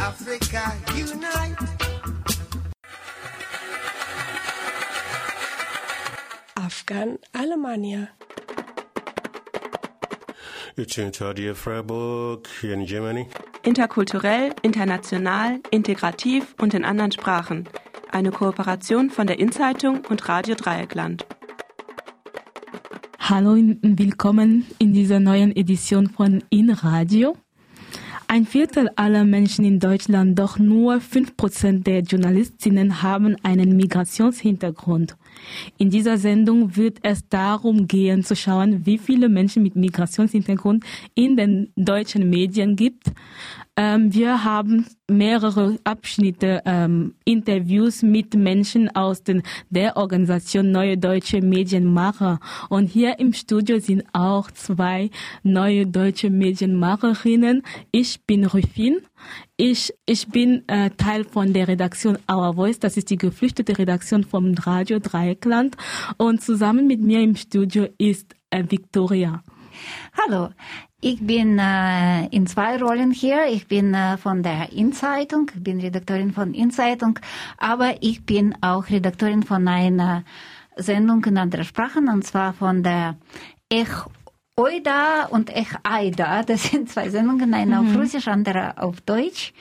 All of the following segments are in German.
Africa unite. Afghan Alemannia. You tuned to Radio Freiburg in Germany. Interkulturell, international, integrativ und in anderen Sprachen. Eine Kooperation von der Inzeitung und Radio Dreieckland. Hallo und willkommen in dieser neuen Edition von In Radio. Ein Viertel aller Menschen in Deutschland, doch nur fünf Prozent der Journalistinnen haben einen Migrationshintergrund. In dieser Sendung wird es darum gehen zu schauen, wie viele Menschen mit Migrationshintergrund in den deutschen Medien gibt. Ähm, wir haben mehrere Abschnitte, ähm, Interviews mit Menschen aus den, der Organisation Neue Deutsche Medienmacher. Und hier im Studio sind auch zwei neue deutsche Medienmacherinnen. Ich bin Rufin. Ich, ich bin äh, Teil von der Redaktion Our Voice. Das ist die geflüchtete Redaktion vom Radio Dreieckland. Und zusammen mit mir im Studio ist äh, Victoria. Hallo, ich bin äh, in zwei Rollen hier. Ich bin äh, von der Inzeitung, ich bin Redakteurin von Inzeitung, aber ich bin auch Redakteurin von einer Sendung in anderen Sprachen, und zwar von der Ech Oida und Ech Aida. Das sind zwei Sendungen, eine mhm. auf Russisch, andere auf Deutsch.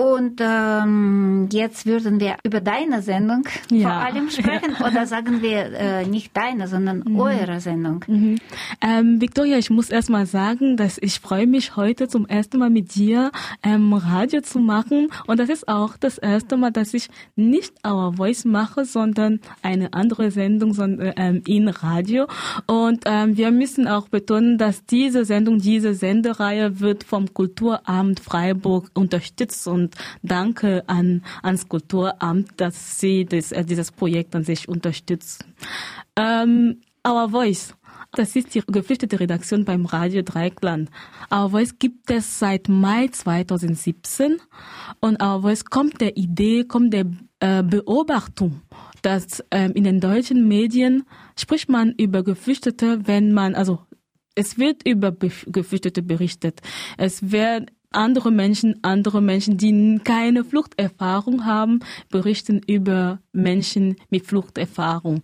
Und ähm, jetzt würden wir über deine Sendung ja. vor allem sprechen oder sagen wir äh, nicht deine, sondern mhm. eure Sendung. Mhm. Ähm, Victoria, ich muss erst mal sagen, dass ich freue mich heute zum ersten Mal mit dir ähm, Radio zu machen und das ist auch das erste Mal, dass ich nicht Our Voice mache, sondern eine andere Sendung sondern, ähm, in Radio und ähm, wir müssen auch betonen, dass diese Sendung, diese Sendereihe wird vom Kulturamt Freiburg unterstützt und und danke an, ans Kulturamt, dass sie das, äh, dieses Projekt an sich unterstützen. Ähm, Our Voice. Das ist die geflüchtete Redaktion beim Radio Dreieckland. Our Voice gibt es seit Mai 2017 und Our Voice kommt der Idee, kommt der äh, Beobachtung, dass ähm, in den deutschen Medien spricht man über Geflüchtete, wenn man, also es wird über Geflüchtete berichtet. Es wird andere Menschen, andere Menschen, die keine Fluchterfahrung haben, berichten über Menschen mit Fluchterfahrung.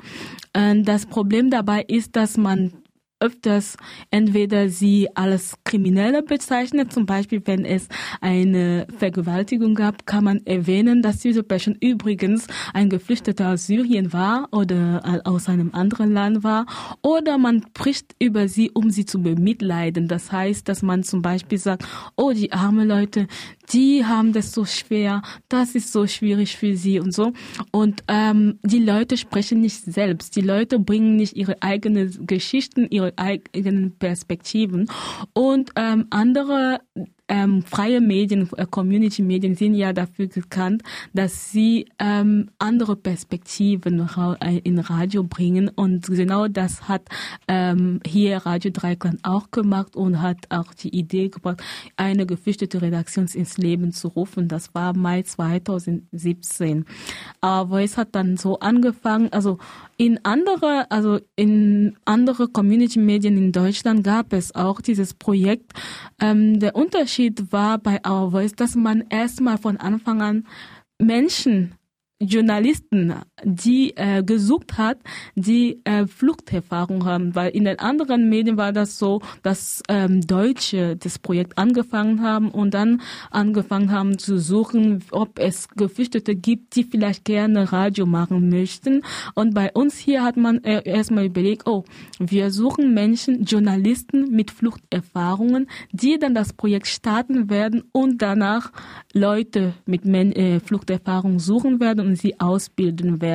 Und das Problem dabei ist, dass man öfters entweder sie als Kriminelle bezeichnet, zum Beispiel wenn es eine Vergewaltigung gab, kann man erwähnen, dass diese Person übrigens ein Geflüchteter aus Syrien war oder aus einem anderen Land war, oder man spricht über sie, um sie zu bemitleiden. Das heißt, dass man zum Beispiel sagt, oh, die arme Leute, die haben das so schwer, das ist so schwierig für sie und so. Und ähm, die Leute sprechen nicht selbst, die Leute bringen nicht ihre eigenen Geschichten, ihre eigenen Perspektiven. Und ähm, andere ähm, freie Medien, äh, Community-Medien sind ja dafür bekannt, dass sie ähm, andere Perspektiven äh, in Radio bringen und genau das hat ähm, hier Radio Dreikland auch gemacht und hat auch die Idee gebracht, eine geflüchtete Redaktion ins Leben zu rufen. Das war Mai 2017. Aber es hat dann so angefangen, also in andere, also in andere Community-Medien in Deutschland gab es auch dieses Projekt. Ähm, der Unterschied war bei Our Voice, dass man erstmal von Anfang an Menschen Journalisten, die äh, gesucht hat, die äh, Fluchterfahrung haben, weil in den anderen Medien war das so, dass ähm, Deutsche das Projekt angefangen haben und dann angefangen haben zu suchen, ob es Geflüchtete gibt, die vielleicht gerne Radio machen möchten. Und bei uns hier hat man äh, erstmal überlegt, oh, wir suchen Menschen, Journalisten mit Fluchterfahrungen, die dann das Projekt starten werden und danach Leute mit Men äh, Fluchterfahrung suchen werden und sie ausbilden werden,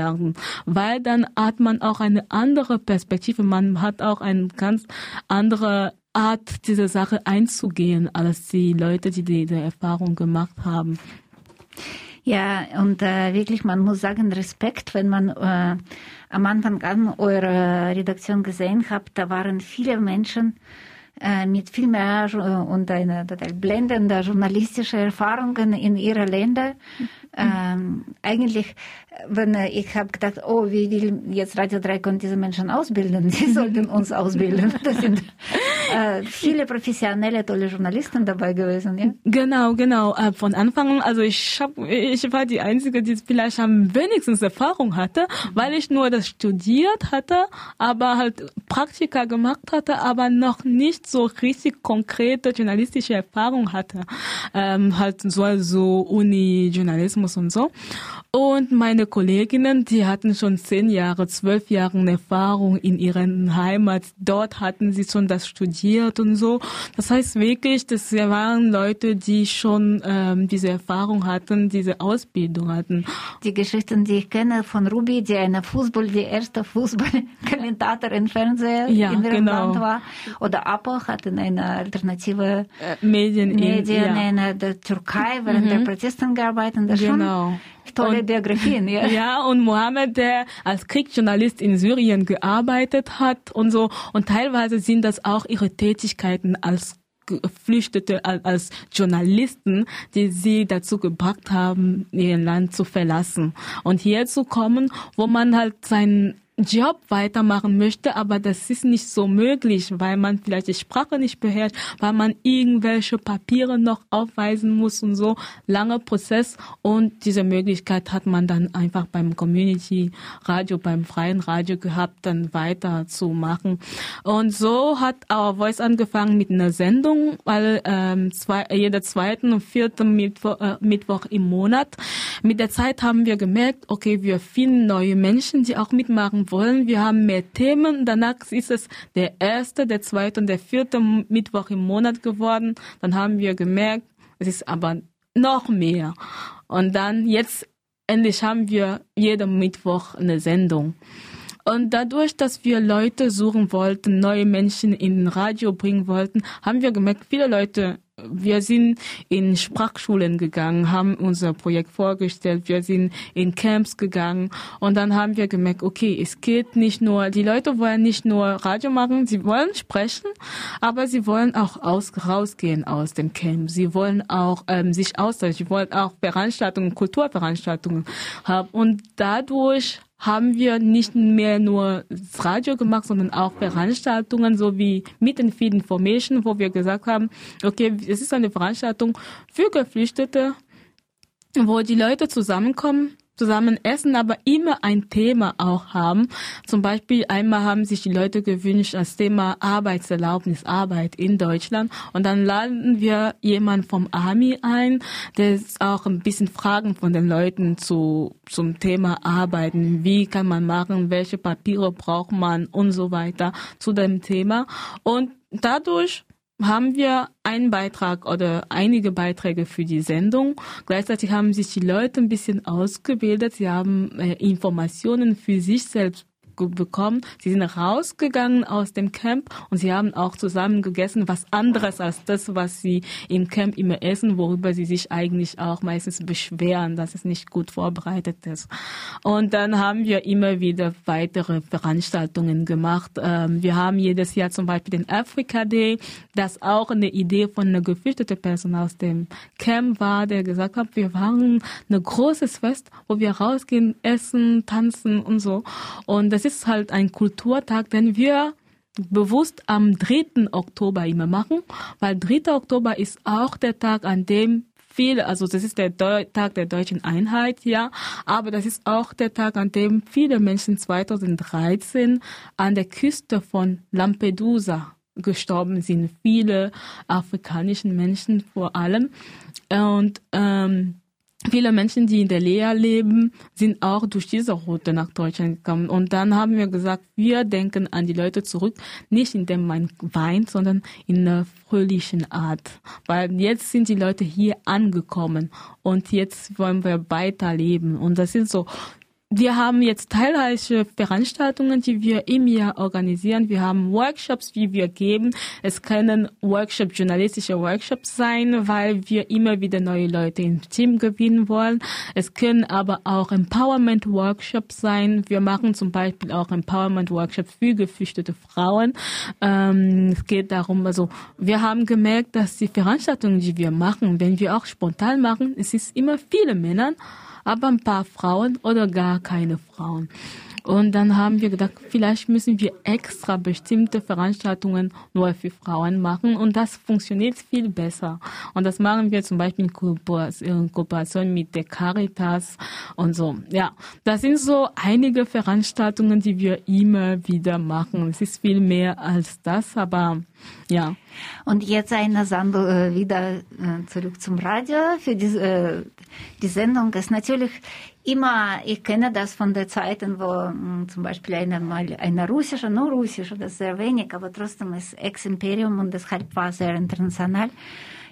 weil dann hat man auch eine andere Perspektive, man hat auch eine ganz andere Art, diese Sache einzugehen, als die Leute, die diese Erfahrung gemacht haben. Ja, und äh, wirklich, man muss sagen, Respekt, wenn man äh, am Anfang an eure Redaktion gesehen hat, da waren viele Menschen, äh, mit viel mehr äh, und eine total blendende journalistische Erfahrungen in ihrer Länder. Ähm, eigentlich, wenn äh, ich habe gedacht, oh, wie will jetzt Radio Dreikon diese Menschen ausbilden? Sie sollten uns ausbilden. Das sind äh, viele professionelle, tolle Journalisten dabei gewesen, ja? Genau, genau. Äh, von Anfang an, also ich hab, ich war die Einzige, die vielleicht am wenigstens Erfahrung hatte, weil ich nur das studiert hatte, aber halt Praktika gemacht hatte, aber noch nicht so richtig konkrete journalistische Erfahrung hatte. Ähm, halt so, so Uni-Journalismus und so. Und meine Kolleginnen, die hatten schon zehn Jahre, zwölf Jahre Erfahrung in ihren Heimat. Dort hatten sie schon das studiert und so. Das heißt wirklich, das waren Leute, die schon ähm, diese Erfahrung hatten, diese Ausbildung hatten. Die Geschichten, die ich kenne von Ruby, die eine Fußball, die erste Fußballkommentator im Fernseher Ja, in ihrem genau. Land war. Oder Apo hatten eine alternative Äh, Medien, Medien in, ja. in der Türkei während der Protesten gearbeitet. Das ist Genau. Schon tolle Und- Biografien, ja. Ja, und Mohammed, der als Kriegsjournalist in Syrien gearbeitet hat und so. Und teilweise sind das auch ihre Tätigkeiten als Geflüchtete, al- als Journalisten, die sie dazu gebracht haben, ihr Land zu verlassen und hier zu kommen, wo man halt seinen Job weitermachen möchte, aber das ist nicht so möglich, weil man vielleicht die Sprache nicht beherrscht, weil man irgendwelche Papiere noch aufweisen muss und so. Langer Prozess und diese Möglichkeit hat man dann einfach beim Community Radio, beim freien Radio gehabt, dann weiterzumachen. Und so hat Our Voice angefangen mit einer Sendung, weil ähm, zwei, jeder zweiten und vierten Mittwoch, äh, Mittwoch im Monat. Mit der Zeit haben wir gemerkt, okay, wir finden neue Menschen, die auch mitmachen wollen. Wir haben mehr Themen. Danach ist es der erste, der zweite und der vierte Mittwoch im Monat geworden. Dann haben wir gemerkt, es ist aber noch mehr. Und dann jetzt endlich haben wir jeden Mittwoch eine Sendung. Und dadurch, dass wir Leute suchen wollten, neue Menschen in Radio bringen wollten, haben wir gemerkt, viele Leute, wir sind in Sprachschulen gegangen, haben unser Projekt vorgestellt, wir sind in Camps gegangen. Und dann haben wir gemerkt, okay, es geht nicht nur, die Leute wollen nicht nur Radio machen, sie wollen sprechen, aber sie wollen auch aus, rausgehen aus dem Camp. Sie wollen auch ähm, sich austauschen, sie wollen auch Veranstaltungen, Kulturveranstaltungen haben. Und dadurch haben wir nicht mehr nur das Radio gemacht, sondern auch Veranstaltungen, so wie Meet and Feed Information, wo wir gesagt haben, okay, es ist eine Veranstaltung für Geflüchtete, wo die Leute zusammenkommen, zusammen essen, aber immer ein Thema auch haben. Zum Beispiel einmal haben sich die Leute gewünscht, das Thema Arbeitserlaubnis, Arbeit in Deutschland. Und dann laden wir jemanden vom Army ein, der auch ein bisschen Fragen von den Leuten zu, zum Thema Arbeiten. Wie kann man machen? Welche Papiere braucht man? Und so weiter zu dem Thema. Und dadurch haben wir einen Beitrag oder einige Beiträge für die Sendung. Gleichzeitig haben sich die Leute ein bisschen ausgebildet. Sie haben äh, Informationen für sich selbst bekommen. Sie sind rausgegangen aus dem Camp und sie haben auch zusammen gegessen, was anderes als das, was sie im Camp immer essen, worüber sie sich eigentlich auch meistens beschweren, dass es nicht gut vorbereitet ist. Und dann haben wir immer wieder weitere Veranstaltungen gemacht. Ähm, wir haben jedes Jahr zum Beispiel den Africa Day, das auch eine Idee von einer geflüchteten Person aus dem Camp war, der gesagt hat, wir machen ein großes Fest, wo wir rausgehen, essen, tanzen und so. Und das ist halt ein Kulturtag, den wir bewusst am 3. Oktober immer machen, weil 3. Oktober ist auch der Tag, an dem viele, also das ist der Deu Tag der deutschen Einheit, ja, aber das ist auch der Tag, an dem viele Menschen 2013 an der Küste von Lampedusa gestorben sind, viele afrikanische Menschen vor allem und ähm, Viele Menschen, die in der Lea leben, sind auch durch diese Route nach Deutschland gekommen. Und dann haben wir gesagt, wir denken an die Leute zurück, nicht indem man weint, sondern in einer fröhlichen Art. Weil jetzt sind die Leute hier angekommen und jetzt wollen wir weiterleben. Und das sind so wir haben jetzt teilweise Veranstaltungen, die wir im Jahr organisieren. Wir haben Workshops, die wir geben. Es können Workshops, journalistische Workshops sein, weil wir immer wieder neue Leute ins Team gewinnen wollen. Es können aber auch Empowerment-Workshops sein. Wir machen zum Beispiel auch Empowerment-Workshops für geflüchtete Frauen. Ähm, es geht darum, also wir haben gemerkt, dass die Veranstaltungen, die wir machen, wenn wir auch spontan machen, es ist immer viele Männer aber ein paar Frauen oder gar keine Frauen. Und dann haben wir gedacht, vielleicht müssen wir extra bestimmte Veranstaltungen nur für Frauen machen und das funktioniert viel besser. Und das machen wir zum Beispiel in Kooperation mit der Caritas und so. Ja, das sind so einige Veranstaltungen, die wir immer wieder machen. Es ist viel mehr als das, aber ja. Und jetzt eine Sendung äh, wieder äh, zurück zum Radio. Für die, äh, die Sendung ist natürlich immer, ich kenne das von der Zeiten, wo mh, hm, zum Beispiel eine, mal eine russische, nur russische, das ist sehr wenig, aber trotzdem ist Ex-Imperium und deshalb war sehr international,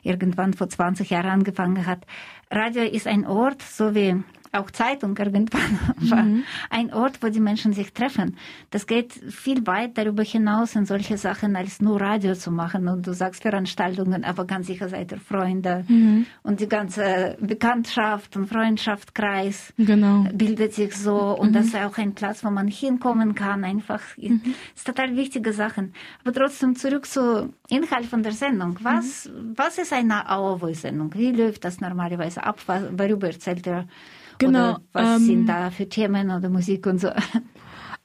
irgendwann vor 20 Jahren angefangen hat. Radio ist ein Ort, so wie auch Zeitung irgendwann war mhm. ein Ort, wo die Menschen sich treffen. Das geht viel weit darüber hinaus in solche Sachen als nur Radio zu machen. Und du sagst Veranstaltungen, aber ganz sicher seid ihr Freunde. Mhm. Und die ganze Bekanntschaft und Freundschaftskreis genau. bildet sich so. Und mhm. das ist auch ein Platz, wo man hinkommen kann. Einfach, mhm. ist total wichtige Sachen. Aber trotzdem zurück zu Inhalt von der Sendung. Was, mhm. was ist eine Our Voice Sendung? Wie läuft das normalerweise ab? Worüber erzählt ihr? Genau. Oder was ähm, sind da für Themen oder Musik und so?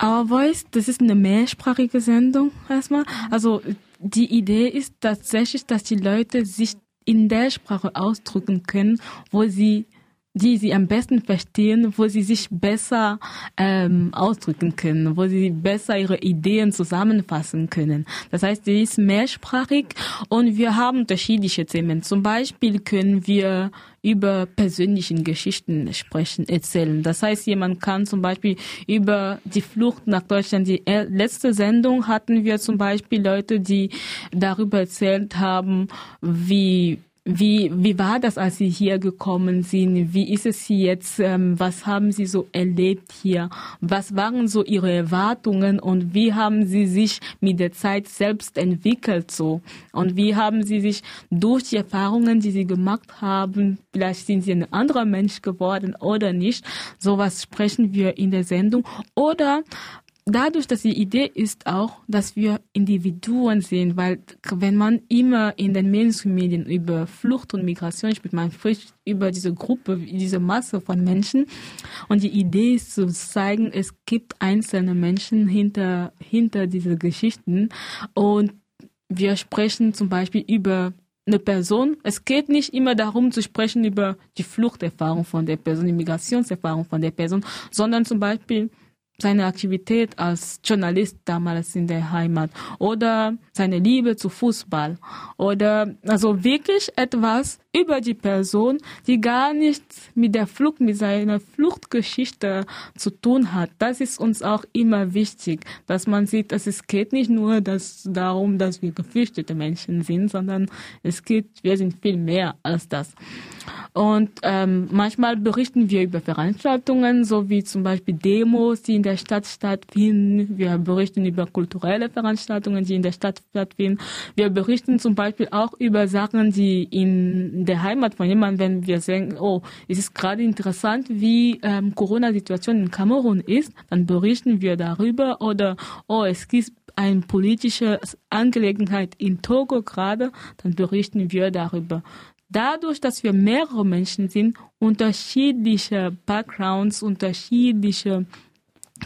Our Voice, das ist eine mehrsprachige Sendung erstmal. Also die Idee ist tatsächlich, dass die Leute sich in der Sprache ausdrücken können, wo sie die sie am besten verstehen, wo sie sich besser ähm, ausdrücken können, wo sie besser ihre Ideen zusammenfassen können. Das heißt, sie ist mehrsprachig und wir haben unterschiedliche Themen. Zum Beispiel können wir über persönlichen Geschichten sprechen, erzählen. Das heißt, jemand kann zum Beispiel über die Flucht nach Deutschland, die letzte Sendung hatten wir zum Beispiel Leute, die darüber erzählt haben, wie wie, wie war das, als Sie hier gekommen sind? Wie ist es jetzt? Ähm, was haben Sie so erlebt hier? Was waren so Ihre Erwartungen und wie haben Sie sich mit der Zeit selbst entwickelt so? Und wie haben Sie sich durch die Erfahrungen, die Sie gemacht haben, vielleicht sind Sie ein anderer Mensch geworden oder nicht? Sowas sprechen wir in der Sendung. Oder dadurch, dass die Idee ist auch, dass wir Individuen sind, weil wenn man immer in den Mainstream-Medien über Flucht und Migration spricht, man spricht über diese Gruppe, diese Masse von Menschen und die Idee ist zu zeigen, es gibt einzelne Menschen hinter, hinter diese Geschichten und wir sprechen zum Beispiel über eine Person. Es geht nicht immer darum zu sprechen über die Fluchterfahrung von der Person, die Migrationserfahrung von der Person, sondern zum Beispiel seine Aktivität als Journalist damals in der Heimat oder seine Liebe zu Fußball oder also wirklich etwas über die Person, die gar nichts mit der Flucht, mit seiner Fluchtgeschichte zu tun hat. Das ist uns auch immer wichtig, dass man sieht, dass es geht nicht nur dass, darum, dass wir geflüchtete Menschen sind, sondern es geht, wir sind viel mehr als das. Und ähm, manchmal berichten wir über Veranstaltungen, so wie zum Beispiel Demos, die in der Stadt stattfinden. Wir berichten über kulturelle Veranstaltungen, die in der Stadt stattfinden. Wir berichten zum Beispiel auch über Sachen, die in der Heimat von jemandem, wenn wir sagen, oh, es ist gerade interessant, wie ähm, Corona-Situation in Kamerun ist, dann berichten wir darüber. Oder, oh, es gibt eine politische Angelegenheit in Togo gerade, dann berichten wir darüber. Dadurch, dass wir mehrere Menschen sind, unterschiedliche Backgrounds, unterschiedliche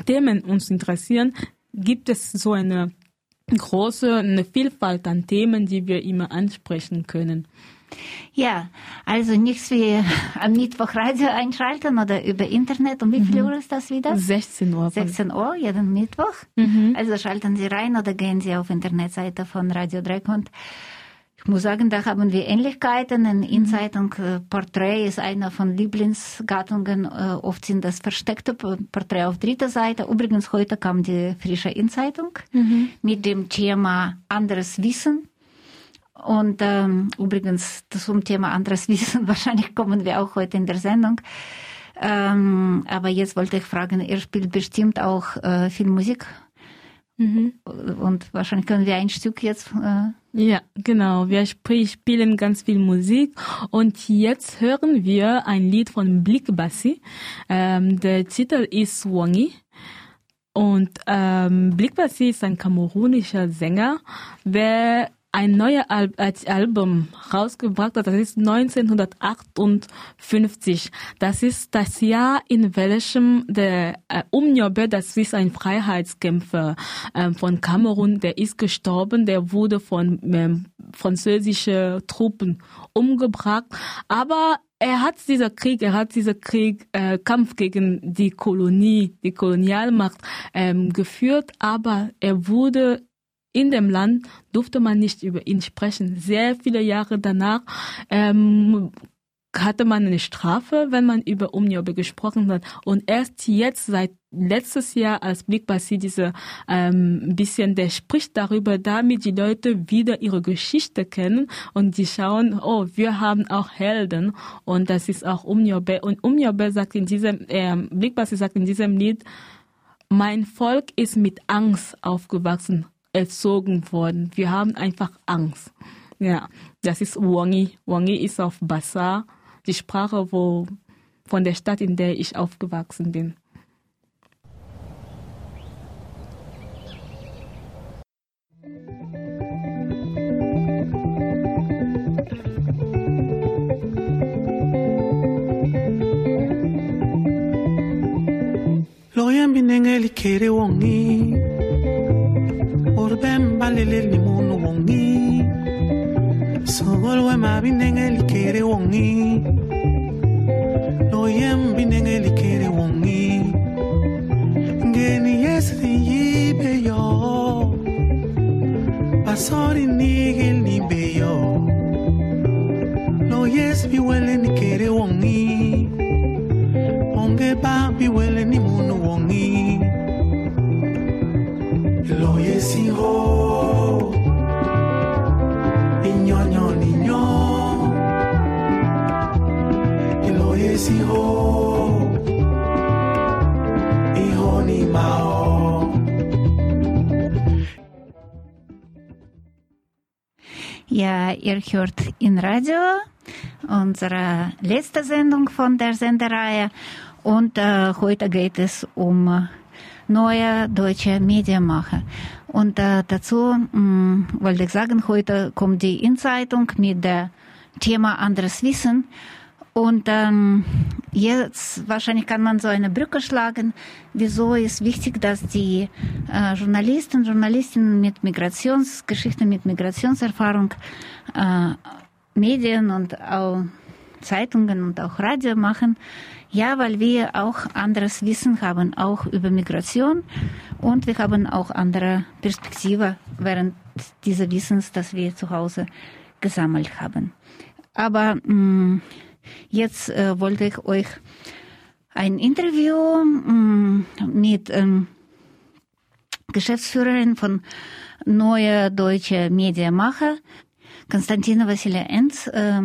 Themen uns interessieren, gibt es so eine große eine Vielfalt an Themen, die wir immer ansprechen können. Ja, also nichts wie am Mittwoch Radio einschalten oder über Internet. Um wie viel mhm. Uhr ist das wieder? 16 Uhr. 16 Uhr, jeden Mittwoch. Mhm. Also schalten Sie rein oder gehen Sie auf Internetseite von Radio Dreckund ich muss sagen, da haben wir Ähnlichkeiten. In Inzeitung äh, Porträt ist einer von Lieblingsgattungen. Äh, oft sind das versteckte Porträt auf dritter Seite. Übrigens, heute kam die frische Inzeitung mhm. mit dem Thema anderes Wissen. Und ähm, übrigens zum Thema anderes Wissen, wahrscheinlich kommen wir auch heute in der Sendung. Ähm, aber jetzt wollte ich fragen, ihr spielt bestimmt auch äh, viel Musik. Mhm. Und wahrscheinlich können wir ein Stück jetzt äh, ja, genau. Wir spielen ganz viel Musik und jetzt hören wir ein Lied von Blickbassi. Ähm, der Titel ist Swangi. Und ähm, Blickbassi ist ein kamerunischer Sänger, der ein neues Al Album rausgebracht hat. Das ist 1958. Das ist das Jahr, in welchem der äh, Umniobe, das ist ein Freiheitskämpfer äh, von Kamerun, der ist gestorben, der wurde von ähm, französischen Truppen umgebracht. Aber er hat dieser Krieg, er hat dieser Krieg, äh, Kampf gegen die Kolonie, die Kolonialmacht ähm, geführt, aber er wurde in dem Land durfte man nicht über ihn sprechen. Sehr viele Jahre danach ähm, hatte man eine Strafe, wenn man über Umniobe gesprochen hat. Und erst jetzt, seit letztes Jahr, als Blickbassi diese ähm, bisschen, der spricht darüber, damit die Leute wieder ihre Geschichte kennen und die schauen, oh, wir haben auch Helden und das ist auch Umniobe. Und Umniobe sagt in diesem, äh, Blickbassi sagt in diesem Lied, mein Volk ist mit Angst aufgewachsen erzogen worden. Wir haben einfach Angst. Ja, das ist Wangi. Wangi ist auf Bassa, die Sprache wo, von der Stadt, in der ich aufgewachsen bin. Loyang binengeli kere wongi lelele mono wongi. Sogol wa ma binenge likere wongi. Loyem binenge likere wongi. Ngeni yesri yibe yo. Pasori nigel nibe yo. Loyes biwele nikere wongi. Onge ba biwele Ja, ihr hört in Radio unsere letzte Sendung von der Sendereihe und äh, heute geht es um neue deutsche Medienmacher. Und äh, dazu mh, wollte ich sagen, heute kommt die Inzeitung mit dem Thema anderes Wissen. Und ähm, jetzt wahrscheinlich kann man so eine Brücke schlagen. Wieso ist wichtig, dass die äh, Journalisten, Journalistinnen mit Migrationsgeschichte, mit Migrationserfahrung, äh, Medien und auch Zeitungen und auch Radio machen? Ja, weil wir auch anderes Wissen haben, auch über Migration und wir haben auch andere Perspektive während dieser Wissens, das wir zu Hause gesammelt haben. Aber mh, jetzt äh, wollte ich euch ein Interview mh, mit ähm, Geschäftsführerin von Neue Deutsche Mediamacher, Konstantina Vassilia Enz, äh,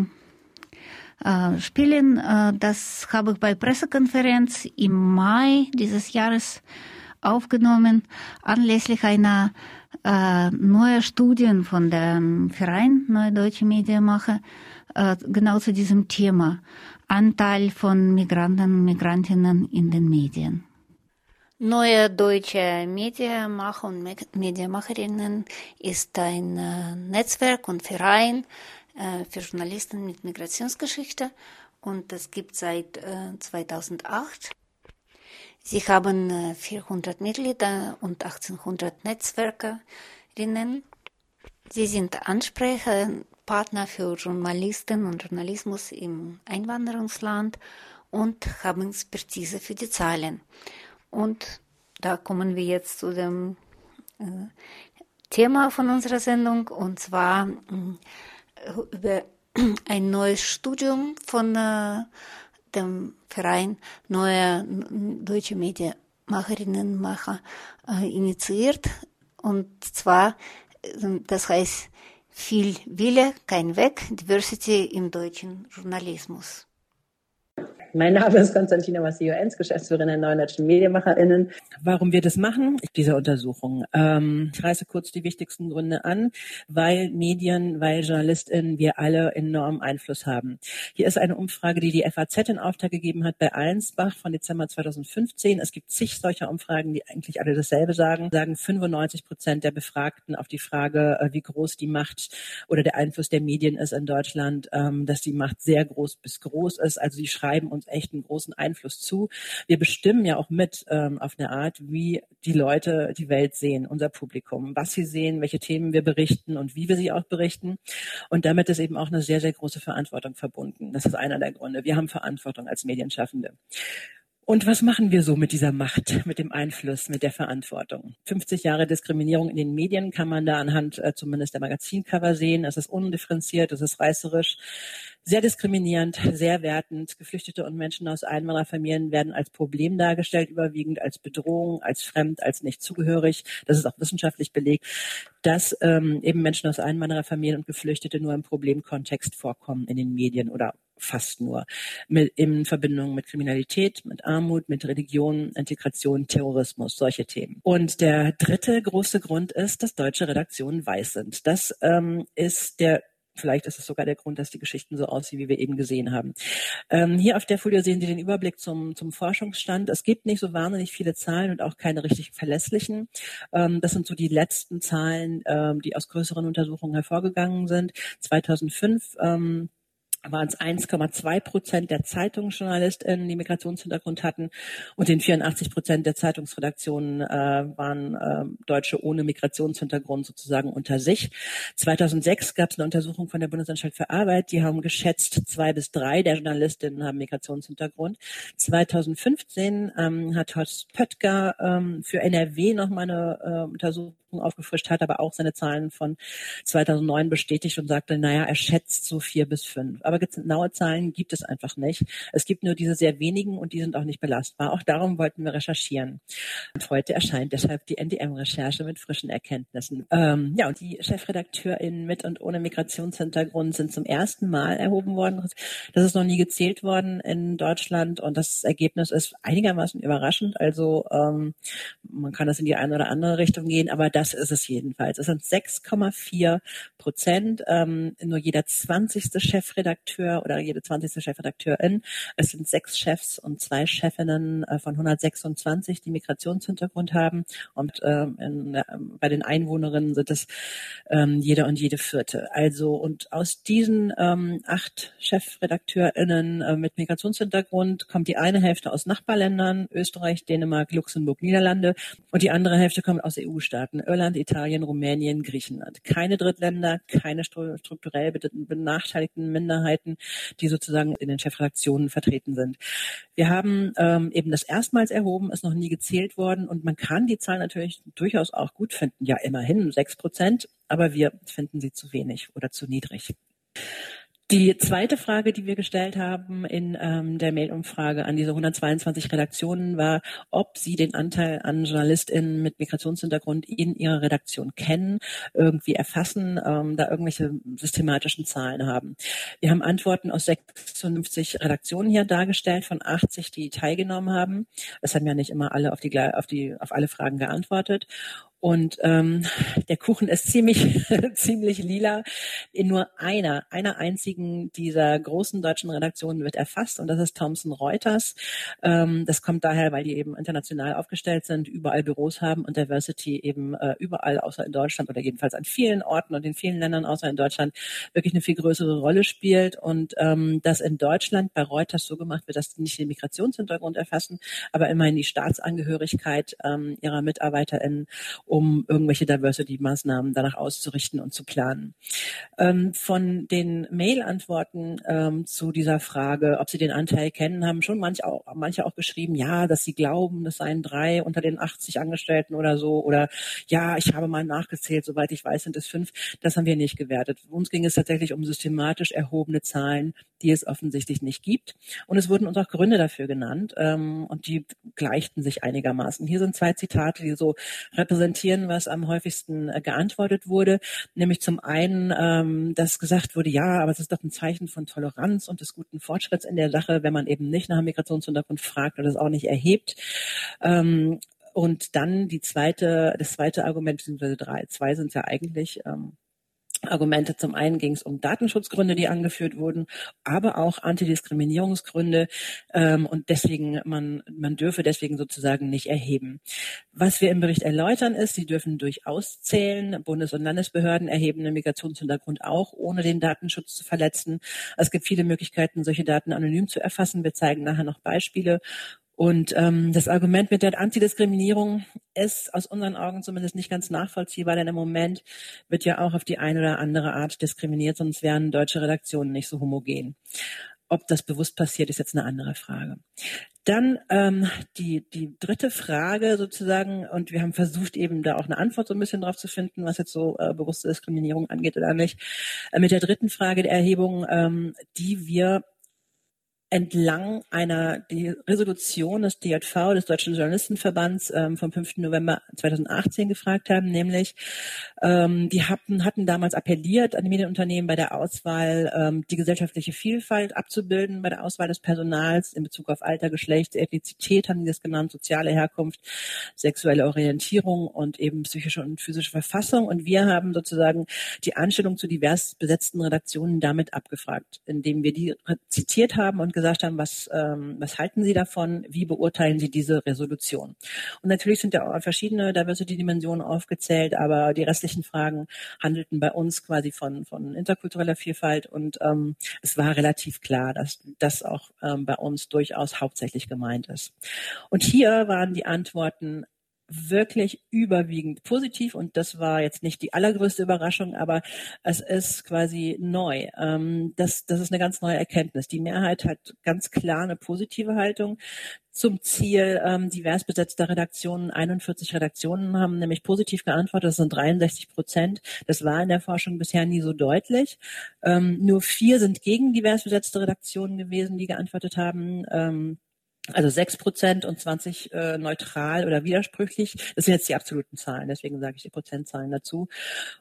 äh, spielen. Äh, das habe ich bei Pressekonferenz im Mai dieses Jahres aufgenommen, anlässlich einer äh, neuen Studien von dem Verein Neue Deutsche Medienmacher, äh, genau zu diesem Thema. Anteil von Migranten und Migrantinnen in den Medien. Neue deutsche Medienmacher und Medienmacherinnen ist ein äh, Netzwerk und Verein äh, für Journalisten mit Migrationsgeschichte und das gibt seit äh, 2008. Sie haben 400 äh, Mitglieder und 1800 Netzwerkerinnen. Sie sind Ansprechpartner für Journalisten und Journalismus im Einwanderungsland und haben Expertise für die Zahlen. Und da kommen wir jetzt zu dem äh, Thema von unserer Sendung und zwar äh, über ein neues Studium von äh, dem Verein Neue Deutsche Medienmacherinnen Macher initiiert. Und zwar, das heißt, viel Wille, kein Weg, Diversity im deutschen Journalismus. Mein Name ist Konstantina Massio-Enz, Geschäftsführerin der Neuen Deutschen MedienmacherInnen. Warum wir das machen, diese Untersuchung. Ähm, ich reiße kurz die wichtigsten Gründe an, weil Medien, weil JournalistInnen, wir alle enormen Einfluss haben. Hier ist eine Umfrage, die die FAZ in Auftrag gegeben hat bei Allensbach von Dezember 2015. Es gibt zig solcher Umfragen, die eigentlich alle dasselbe sagen. Sagen 95 Prozent der Befragten auf die Frage, äh, wie groß die Macht oder der Einfluss der Medien ist in Deutschland, ähm, dass die Macht sehr groß bis groß ist. Also sie schreiben uns echt einen großen Einfluss zu. Wir bestimmen ja auch mit ähm, auf eine Art, wie die Leute die Welt sehen, unser Publikum, was sie sehen, welche Themen wir berichten und wie wir sie auch berichten. Und damit ist eben auch eine sehr, sehr große Verantwortung verbunden. Das ist einer der Gründe. Wir haben Verantwortung als Medienschaffende. Und was machen wir so mit dieser Macht, mit dem Einfluss, mit der Verantwortung? 50 Jahre Diskriminierung in den Medien kann man da anhand äh, zumindest der Magazincover sehen. Es ist undifferenziert, es ist reißerisch, sehr diskriminierend, sehr wertend. Geflüchtete und Menschen aus Einwandererfamilien werden als Problem dargestellt, überwiegend als Bedrohung, als fremd, als nicht zugehörig. Das ist auch wissenschaftlich belegt, dass ähm, eben Menschen aus Einwandererfamilien und Geflüchtete nur im Problemkontext vorkommen in den Medien oder fast nur mit, in Verbindung mit Kriminalität, mit Armut, mit Religion, Integration, Terrorismus, solche Themen. Und der dritte große Grund ist, dass deutsche Redaktionen weiß sind. Das ähm, ist der Vielleicht ist es sogar der Grund, dass die Geschichten so aussehen, wie wir eben gesehen haben. Ähm, hier auf der Folie sehen Sie den Überblick zum, zum Forschungsstand. Es gibt nicht so wahnsinnig viele Zahlen und auch keine richtig verlässlichen. Ähm, das sind so die letzten Zahlen, ähm, die aus größeren Untersuchungen hervorgegangen sind. 2005 ähm, waren es 1,2 Prozent der Zeitungsjournalistinnen, die Migrationshintergrund hatten, und in 84 Prozent der Zeitungsredaktionen äh, waren äh, Deutsche ohne Migrationshintergrund sozusagen unter sich. 2006 gab es eine Untersuchung von der Bundesanstalt für Arbeit, die haben geschätzt, zwei bis drei der Journalistinnen haben Migrationshintergrund. 2015 ähm, hat Horst Pöttger ähm, für NRW nochmal eine äh, Untersuchung aufgefrischt, hat aber auch seine Zahlen von 2009 bestätigt und sagte, naja, er schätzt so vier bis fünf. Aber genaue Zahlen gibt es einfach nicht. Es gibt nur diese sehr wenigen und die sind auch nicht belastbar. Auch darum wollten wir recherchieren. Und heute erscheint deshalb die NDM-Recherche mit frischen Erkenntnissen. Ähm, ja, und die ChefredakteurInnen mit und ohne Migrationshintergrund sind zum ersten Mal erhoben worden. Das ist noch nie gezählt worden in Deutschland und das Ergebnis ist einigermaßen überraschend. Also ähm, man kann das in die eine oder andere Richtung gehen, aber das das ist es jedenfalls. Es sind 6,4 Prozent. Ähm, nur jeder 20. Chefredakteur oder jede 20. Chefredakteurin. Es sind sechs Chefs und zwei Chefinnen äh, von 126, die Migrationshintergrund haben. Und ähm, in, äh, bei den Einwohnerinnen sind es ähm, jede und jede vierte. Also und aus diesen ähm, acht Chefredakteurinnen äh, mit Migrationshintergrund kommt die eine Hälfte aus Nachbarländern, Österreich, Dänemark, Luxemburg, Niederlande und die andere Hälfte kommt aus EU-Staaten. Irland, Italien, Rumänien, Griechenland. Keine Drittländer, keine strukturell benachteiligten Minderheiten, die sozusagen in den Chefredaktionen vertreten sind. Wir haben ähm, eben das erstmals erhoben, ist noch nie gezählt worden und man kann die Zahl natürlich durchaus auch gut finden. Ja, immerhin sechs Prozent, aber wir finden sie zu wenig oder zu niedrig. Die zweite Frage, die wir gestellt haben in ähm, der Mailumfrage an diese 122 Redaktionen war, ob sie den Anteil an JournalistInnen mit Migrationshintergrund in ihrer Redaktion kennen, irgendwie erfassen, ähm, da irgendwelche systematischen Zahlen haben. Wir haben Antworten aus 56 Redaktionen hier dargestellt, von 80, die teilgenommen haben. Es haben ja nicht immer alle auf die, auf die, auf alle Fragen geantwortet. Und ähm, der Kuchen ist ziemlich, ziemlich lila. In nur einer, einer einzigen dieser großen deutschen Redaktionen wird erfasst und das ist Thomson Reuters. Ähm, das kommt daher, weil die eben international aufgestellt sind, überall Büros haben und Diversity eben äh, überall außer in Deutschland oder jedenfalls an vielen Orten und in vielen Ländern außer in Deutschland wirklich eine viel größere Rolle spielt und ähm, dass in Deutschland bei Reuters so gemacht wird, dass sie nicht den Migrationshintergrund erfassen, aber immerhin die Staatsangehörigkeit ähm, ihrer MitarbeiterInnen um irgendwelche Diversity-Maßnahmen danach auszurichten und zu planen. Ähm, von den Mail-Antworten ähm, zu dieser Frage, ob Sie den Anteil kennen, haben schon manche auch, manche auch geschrieben, ja, dass sie glauben, das seien drei unter den 80 Angestellten oder so, oder ja, ich habe mal nachgezählt, soweit ich weiß, sind es fünf. Das haben wir nicht gewertet. Uns ging es tatsächlich um systematisch erhobene Zahlen, die es offensichtlich nicht gibt. Und es wurden uns auch Gründe dafür genannt, ähm, und die gleichten sich einigermaßen. Hier sind zwei Zitate, die so repräsentieren, zitieren, was am häufigsten äh, geantwortet wurde. Nämlich zum einen, ähm, dass gesagt wurde, ja, aber es ist doch ein Zeichen von Toleranz und des guten Fortschritts in der Sache, wenn man eben nicht nach Migrationshintergrund fragt oder es auch nicht erhebt. Ähm, und dann die zweite, das zweite Argument, beziehungsweise drei, zwei sind ja eigentlich, ähm, Argumente. Zum einen ging es um Datenschutzgründe, die angeführt wurden, aber auch Antidiskriminierungsgründe ähm, und deswegen man man dürfe deswegen sozusagen nicht erheben. Was wir im Bericht erläutern ist, sie dürfen durchaus zählen. Bundes- und Landesbehörden erheben den Migrationshintergrund auch, ohne den Datenschutz zu verletzen. Es gibt viele Möglichkeiten, solche Daten anonym zu erfassen. Wir zeigen nachher noch Beispiele und ähm, das Argument mit der Antidiskriminierung ist aus unseren Augen zumindest nicht ganz nachvollziehbar, denn im Moment wird ja auch auf die eine oder andere Art diskriminiert, sonst wären deutsche Redaktionen nicht so homogen. Ob das bewusst passiert, ist jetzt eine andere Frage. Dann ähm, die, die dritte Frage sozusagen, und wir haben versucht, eben da auch eine Antwort so ein bisschen drauf zu finden, was jetzt so äh, bewusste Diskriminierung angeht oder nicht. Äh, mit der dritten Frage der Erhebung, ähm, die wir entlang einer die Resolution des DJV, des Deutschen Journalistenverbands ähm, vom 5. November 2018 gefragt haben, nämlich ähm, die hatten, hatten damals appelliert an die Medienunternehmen bei der Auswahl ähm, die gesellschaftliche Vielfalt abzubilden, bei der Auswahl des Personals in Bezug auf Alter, Geschlecht, Ethnizität haben die das genannt, soziale Herkunft, sexuelle Orientierung und eben psychische und physische Verfassung. Und wir haben sozusagen die Anstellung zu divers besetzten Redaktionen damit abgefragt, indem wir die zitiert haben und gesagt gesagt haben, was, ähm, was halten Sie davon, wie beurteilen Sie diese Resolution? Und natürlich sind da verschiedene Diversity-Dimensionen aufgezählt, aber die restlichen Fragen handelten bei uns quasi von, von interkultureller Vielfalt und ähm, es war relativ klar, dass das auch ähm, bei uns durchaus hauptsächlich gemeint ist. Und hier waren die Antworten wirklich überwiegend positiv und das war jetzt nicht die allergrößte Überraschung, aber es ist quasi neu. Ähm, das, das ist eine ganz neue Erkenntnis. Die Mehrheit hat ganz klar eine positive Haltung zum Ziel ähm, divers besetzter Redaktionen. 41 Redaktionen haben nämlich positiv geantwortet. Das sind 63 Prozent. Das war in der Forschung bisher nie so deutlich. Ähm, nur vier sind gegen divers besetzte Redaktionen gewesen, die geantwortet haben. Ähm, also sechs Prozent und 20% äh, neutral oder widersprüchlich. Das sind jetzt die absoluten Zahlen, deswegen sage ich die Prozentzahlen dazu.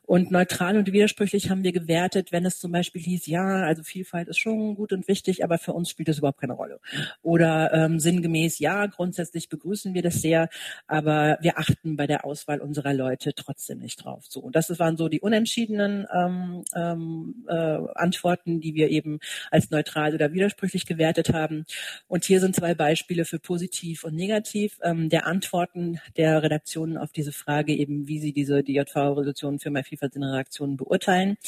Und neutral und widersprüchlich haben wir gewertet, wenn es zum Beispiel hieß, ja, also Vielfalt ist schon gut und wichtig, aber für uns spielt das überhaupt keine Rolle. Oder ähm, sinngemäß, ja, grundsätzlich begrüßen wir das sehr, aber wir achten bei der Auswahl unserer Leute trotzdem nicht drauf. So, und das waren so die unentschiedenen ähm, ähm, äh, Antworten, die wir eben als neutral oder widersprüchlich gewertet haben. Und hier sind zwei Beispiele Beispiele für positiv und negativ ähm, der Antworten der Redaktionen auf diese Frage eben, wie sie diese DJV-Resolution für mehr Vielfalt in Redaktionen beurteilen.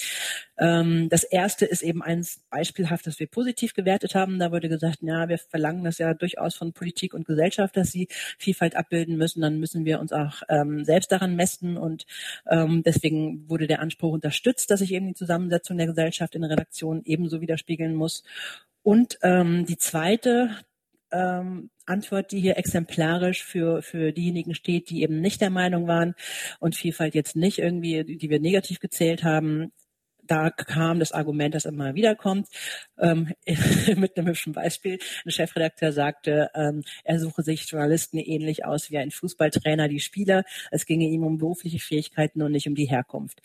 Ähm, das erste ist eben eins beispielhaft, das wir positiv gewertet haben. Da wurde gesagt, ja, wir verlangen das ja durchaus von Politik und Gesellschaft, dass sie Vielfalt abbilden müssen. Dann müssen wir uns auch ähm, selbst daran messen und ähm, deswegen wurde der Anspruch unterstützt, dass sich eben die Zusammensetzung der Gesellschaft in der Redaktion ebenso widerspiegeln muss. Und ähm, die zweite, ähm, Antwort, die hier exemplarisch für, für diejenigen steht, die eben nicht der Meinung waren und Vielfalt jetzt nicht irgendwie, die wir negativ gezählt haben. Da kam das Argument, das immer wieder kommt, ähm, mit einem hübschen Beispiel. Ein Chefredakteur sagte, ähm, er suche sich Journalisten ähnlich aus wie ein Fußballtrainer, die Spieler. Es ginge ihm um berufliche Fähigkeiten und nicht um die Herkunft.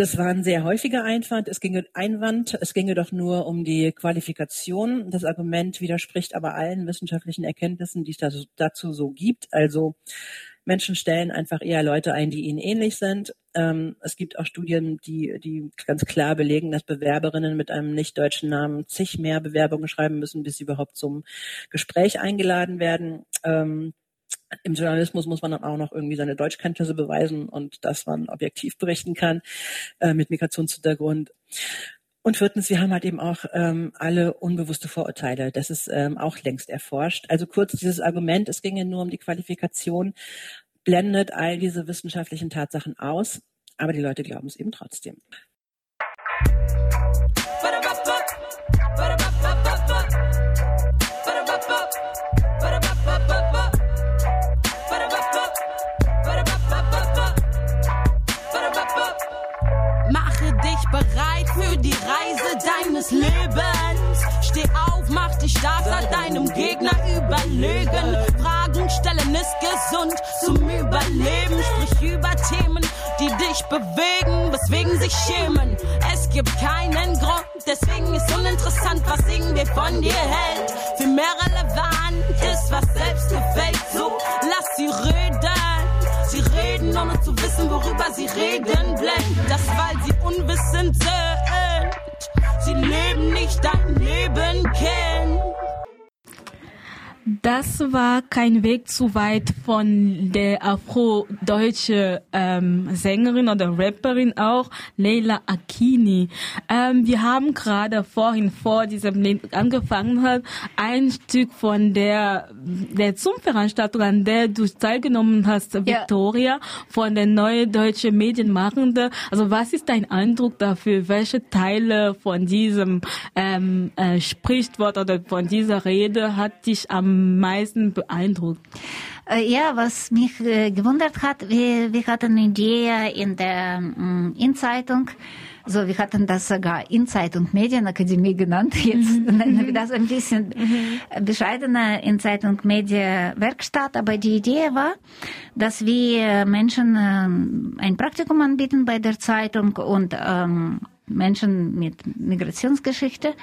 Das war ein sehr häufiger Einwand. Es ginge Einwand, es ginge doch nur um die Qualifikation. Das Argument widerspricht aber allen wissenschaftlichen Erkenntnissen, die es dazu so gibt. Also Menschen stellen einfach eher Leute ein, die ihnen ähnlich sind. Ähm, es gibt auch Studien, die, die ganz klar belegen, dass Bewerberinnen mit einem nicht deutschen Namen zig mehr Bewerbungen schreiben müssen, bis sie überhaupt zum Gespräch eingeladen werden. Ähm, im Journalismus muss man dann auch noch irgendwie seine Deutschkenntnisse beweisen und dass man objektiv berichten kann äh, mit Migrationshintergrund. Und viertens, wir haben halt eben auch ähm, alle unbewusste Vorurteile. Das ist ähm, auch längst erforscht. Also kurz dieses Argument, es ginge nur um die Qualifikation, blendet all diese wissenschaftlichen Tatsachen aus, aber die Leute glauben es eben trotzdem. Dich stark, sag deinem Gegner überlegen. Fragen stellen ist gesund zum Überleben. Sprich über bewegen, weswegen sich schämen. Es gibt keinen Grund, deswegen ist uninteressant, was irgendwie von dir hält. Viel mehr relevant ist, was selbst gefällt. So, lass sie reden. Sie reden, ohne zu wissen, worüber sie reden. Blend das, weil sie unwissend sind. Sie leben nicht dein Leben kennen. Das war kein Weg zu weit von der afro-deutsche ähm, Sängerin oder Rapperin auch, Leila Akini. Ähm, wir haben gerade vorhin vor diesem Lied angefangen hat, ein Stück von der der Zum-Veranstaltung, an der du teilgenommen hast, Victoria, von der neue deutsche Medienmachende. Also was ist dein Eindruck dafür? Welche Teile von diesem ähm, äh, Sprichwort oder von dieser Rede hat dich am meisten beeindruckt? Äh, Ja, was mich äh, gewundert hat, wir, wir hatten eine Idee in der mm, In-Zeitung, so, wir hatten das sogar In-Zeitung Medienakademie genannt. Jetzt nennen wir das ein bisschen bescheidener In-Zeitung Media Werkstatt. Aber die Idee war, dass wir Menschen ähm, ein Praktikum anbieten bei der Zeitung und ähm, Menschen mit Migrationsgeschichte.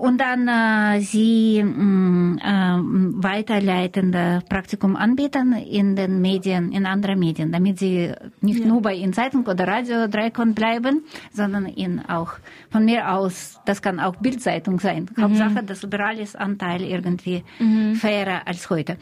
Und dann äh, sie mh, äh, weiterleitende Praktikum anbieten in den Medien, in anderen Medien, damit sie nicht nur bei in Zeitung oder Radio Dreikon bleiben, sondern in auch von mir aus, das kann auch Bildzeitung sein. Hauptsache, das liberale Anteil irgendwie fairer als heute.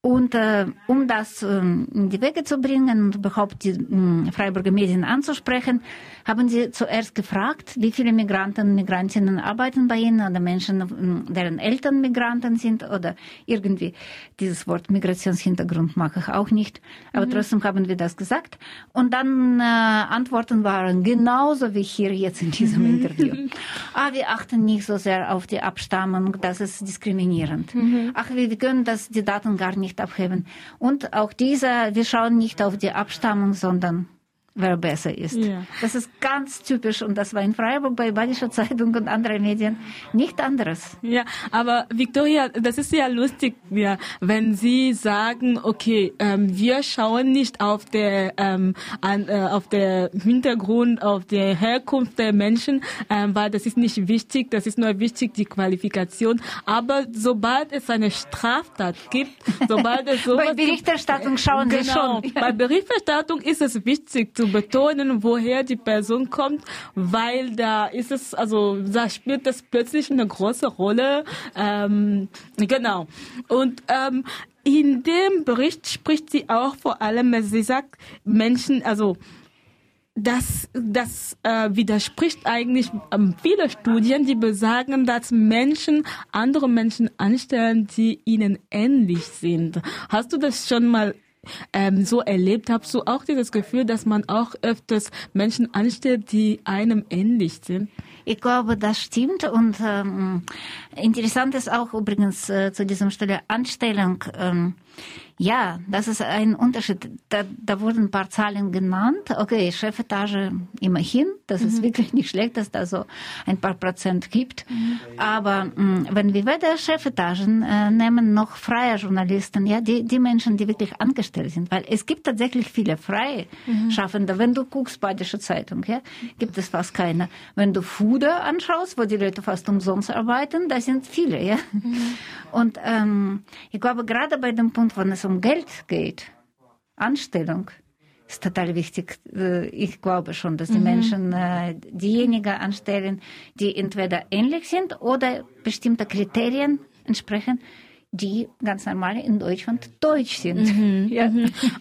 Und äh, um das ähm, in die Wege zu bringen und überhaupt die mh, Freiburger Medien anzusprechen, haben sie zuerst gefragt, wie viele Migranten und Migrantinnen arbeiten bei ihnen oder Menschen, mh, deren Eltern Migranten sind oder irgendwie. Dieses Wort Migrationshintergrund mag ich auch nicht, aber trotzdem haben wir das gesagt. Und dann äh, Antworten waren genauso wie hier jetzt in diesem Interview. Ah, wir achten nicht so sehr auf die Abstammung, das ist diskriminierend. Ach, wir, wir können das, die Daten gar nicht abheben. Und auch dieser, wir schauen nicht auf die Abstammung, sondern wer besser ist. Ja. Das ist ganz typisch und das war in Freiburg bei Badischer Zeitung und anderen Medien nicht anderes. Ja, aber Victoria, das ist ja lustig, ja, wenn Sie sagen, okay, ähm, wir schauen nicht auf der ähm, an, äh, auf der Hintergrund, auf der Herkunft der Menschen, ähm, weil das ist nicht wichtig, das ist nur wichtig die Qualifikation. Aber sobald es eine Straftat gibt, sobald es sowas Bei Berichterstattung schauen Sie genau, schon. Bei Berichterstattung ist es wichtig zu betonen, woher die Person kommt, weil da ist es, also da spielt das plötzlich eine große Rolle. Ähm, genau. Und ähm, in dem Bericht spricht sie auch vor allem, sie sagt, Menschen, also das, das äh, widerspricht eigentlich ähm, viele Studien, die besagen, dass Menschen andere Menschen anstellen, die ihnen ähnlich sind. Hast du das schon mal ähm, so erlebt? Hast du auch dieses Gefühl, dass man auch öfters Menschen anstellt, die einem ähnlich sind? Ich glaube, das stimmt. Und ähm, interessant ist auch übrigens äh, zu diesem Stelle Anstellung. Ähm, ja, das ist ein Unterschied. Da, da wurden ein paar Zahlen genannt. Okay, Chefetage immerhin. Das ist wirklich nicht schlecht, dass da so ein paar Prozent gibt. Aber mh, wenn wir weder Chefetagen äh, nehmen, noch freie Journalisten, ja, die, die Menschen, die wirklich angestellt sind, weil es gibt tatsächlich viele freie Schaffende. Wenn du guckst, Badische Zeitung, ja, gibt es fast keine. Wenn du Fuder anschaust, wo die Leute fast umsonst arbeiten, da sind viele, ja. Und ähm, ich glaube, gerade bei dem Punkt, wenn es um Geld geht, Anstellung, ist total wichtig. Äh, Ich glaube schon, dass die Menschen äh, diejenigen anstellen, die entweder ähnlich sind oder bestimmte Kriterien entsprechen, die ganz normal in Deutschland deutsch sind. Ja.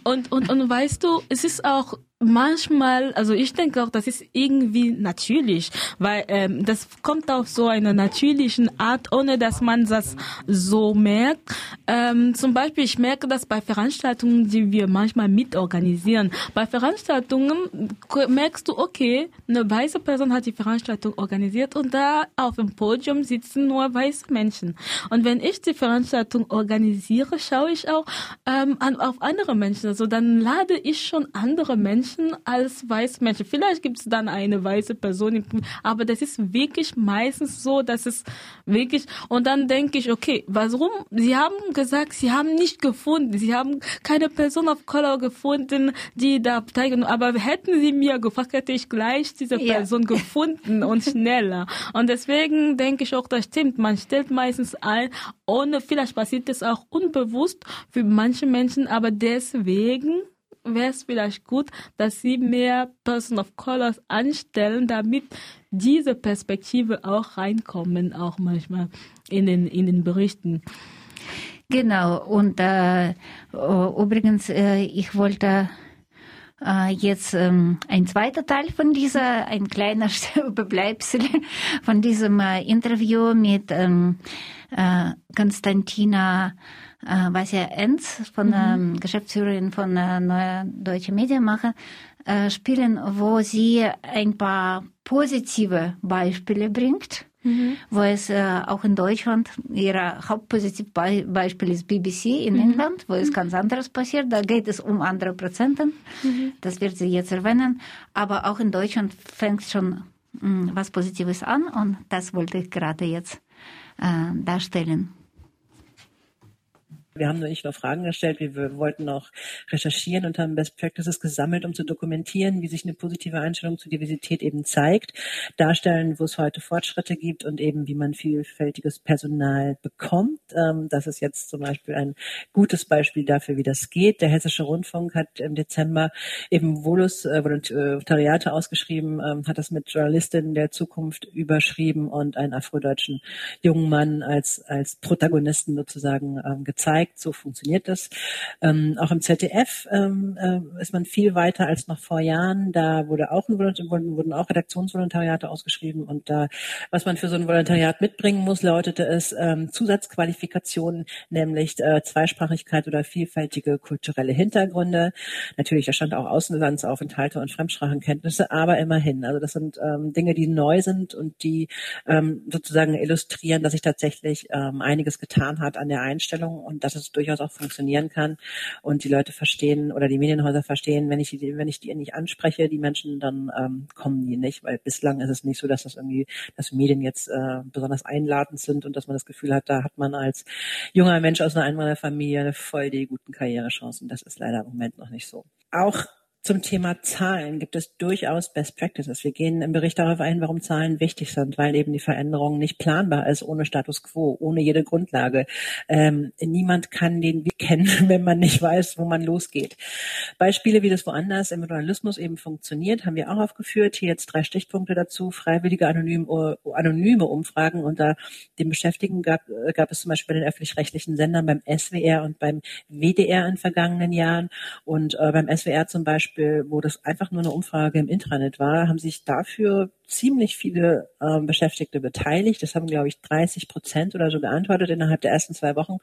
Und, und, und weißt du, es ist auch manchmal, also ich denke auch, das ist irgendwie natürlich, weil ähm, das kommt auf so einer natürlichen Art, ohne dass man das so merkt. Ähm, zum Beispiel, ich merke das bei Veranstaltungen, die wir manchmal mitorganisieren. Bei Veranstaltungen merkst du, okay, eine weiße Person hat die Veranstaltung organisiert und da auf dem Podium sitzen nur weiße Menschen. Und wenn ich die Veranstaltung organisiere, schaue ich auch ähm, an, auf andere Menschen. Also dann lade ich schon andere Menschen Menschen als weiße Menschen. Vielleicht gibt es dann eine weiße Person, aber das ist wirklich meistens so, dass es wirklich, und dann denke ich, okay, warum? Sie haben gesagt, sie haben nicht gefunden, sie haben keine Person of Color gefunden, die da teilgenommen, aber hätten sie mir gefragt, hätte ich gleich diese Person ja. gefunden und schneller. Und deswegen denke ich auch, das stimmt. Man stellt meistens ein, ohne, vielleicht passiert das auch unbewusst für manche Menschen, aber deswegen wäre es vielleicht gut, dass sie mehr Person of Colors anstellen, damit diese Perspektive auch reinkommen, auch manchmal in den, in den Berichten. Genau, und äh, übrigens, äh, ich wollte äh, jetzt ähm, ein zweiter Teil von dieser, ein kleiner Überbleibsel von diesem äh, Interview mit ähm, äh, Konstantina äh, Vasya Enz, von der mhm. Geschäftsführerin von äh, Neuer Deutsche Medienmacher, äh, spielen, wo sie ein paar positive Beispiele bringt. Mhm. wo es äh, auch in Deutschland, ihr Hauptpositivbeispiel ist BBC in mhm. England, wo es mhm. ganz anderes passiert. Da geht es um andere Prozenten. Mhm. Das wird sie jetzt erwähnen. Aber auch in Deutschland fängt schon mh, mm, was Positives an und das wollte ich gerade jetzt äh, darstellen. Wir haben nicht nur Fragen gestellt, wir wollten auch recherchieren und haben Best Practices gesammelt, um zu dokumentieren, wie sich eine positive Einstellung zur Diversität eben zeigt, darstellen, wo es heute Fortschritte gibt und eben, wie man vielfältiges Personal bekommt. Ähm, das ist jetzt zum Beispiel ein gutes Beispiel dafür, wie das geht. Der Hessische Rundfunk hat im Dezember eben Volus äh, Volontariate ausgeschrieben, ähm, hat das mit Journalistinnen der Zukunft überschrieben und einen afrodeutschen jungen Mann als, als Protagonisten sozusagen ähm, gezeigt zeigt, so funktioniert das. Ähm, auch im ZDF ähm, äh, ist man viel weiter als noch vor Jahren. Da wurde auch ein wurden, wurden auch Redaktionsvolontariate ausgeschrieben und da, was man für so ein Volontariat mitbringen muss, lautete es ähm, Zusatzqualifikationen, nämlich äh, Zweisprachigkeit oder vielfältige kulturelle Hintergründe. Natürlich, da stand auch Außenlandsaufenthalte und Fremdsprachenkenntnisse, aber immerhin. Also das sind ähm, Dinge, die neu sind und die ähm, sozusagen illustrieren, dass sich tatsächlich ähm, einiges getan hat an der Einstellung und dass es durchaus auch funktionieren kann und die Leute verstehen oder die Medienhäuser verstehen, wenn ich die, wenn ich die nicht anspreche, die Menschen, dann ähm, kommen die nicht, weil bislang ist es nicht so, dass das irgendwie, dass Medien jetzt äh, besonders einladend sind und dass man das Gefühl hat, da hat man als junger Mensch aus einer Einwanderfamilie voll die guten Karrierechancen. Das ist leider im Moment noch nicht so. Auch zum Thema Zahlen gibt es durchaus Best Practices. Wir gehen im Bericht darauf ein, warum Zahlen wichtig sind, weil eben die Veränderung nicht planbar ist ohne Status quo, ohne jede Grundlage. Ähm, niemand kann den Weg kennen, wenn man nicht weiß, wo man losgeht. Beispiele, wie das woanders im Journalismus eben funktioniert, haben wir auch aufgeführt. Hier jetzt drei Stichpunkte dazu. Freiwillige anonym, anonyme Umfragen unter den Beschäftigten gab, gab es zum Beispiel bei den öffentlich-rechtlichen Sendern beim SWR und beim WDR in vergangenen Jahren. Und äh, beim SWR zum Beispiel Beispiel, wo das einfach nur eine Umfrage im Intranet war, haben sich dafür ziemlich viele ähm, Beschäftigte beteiligt. Das haben, glaube ich, 30 Prozent oder so geantwortet innerhalb der ersten zwei Wochen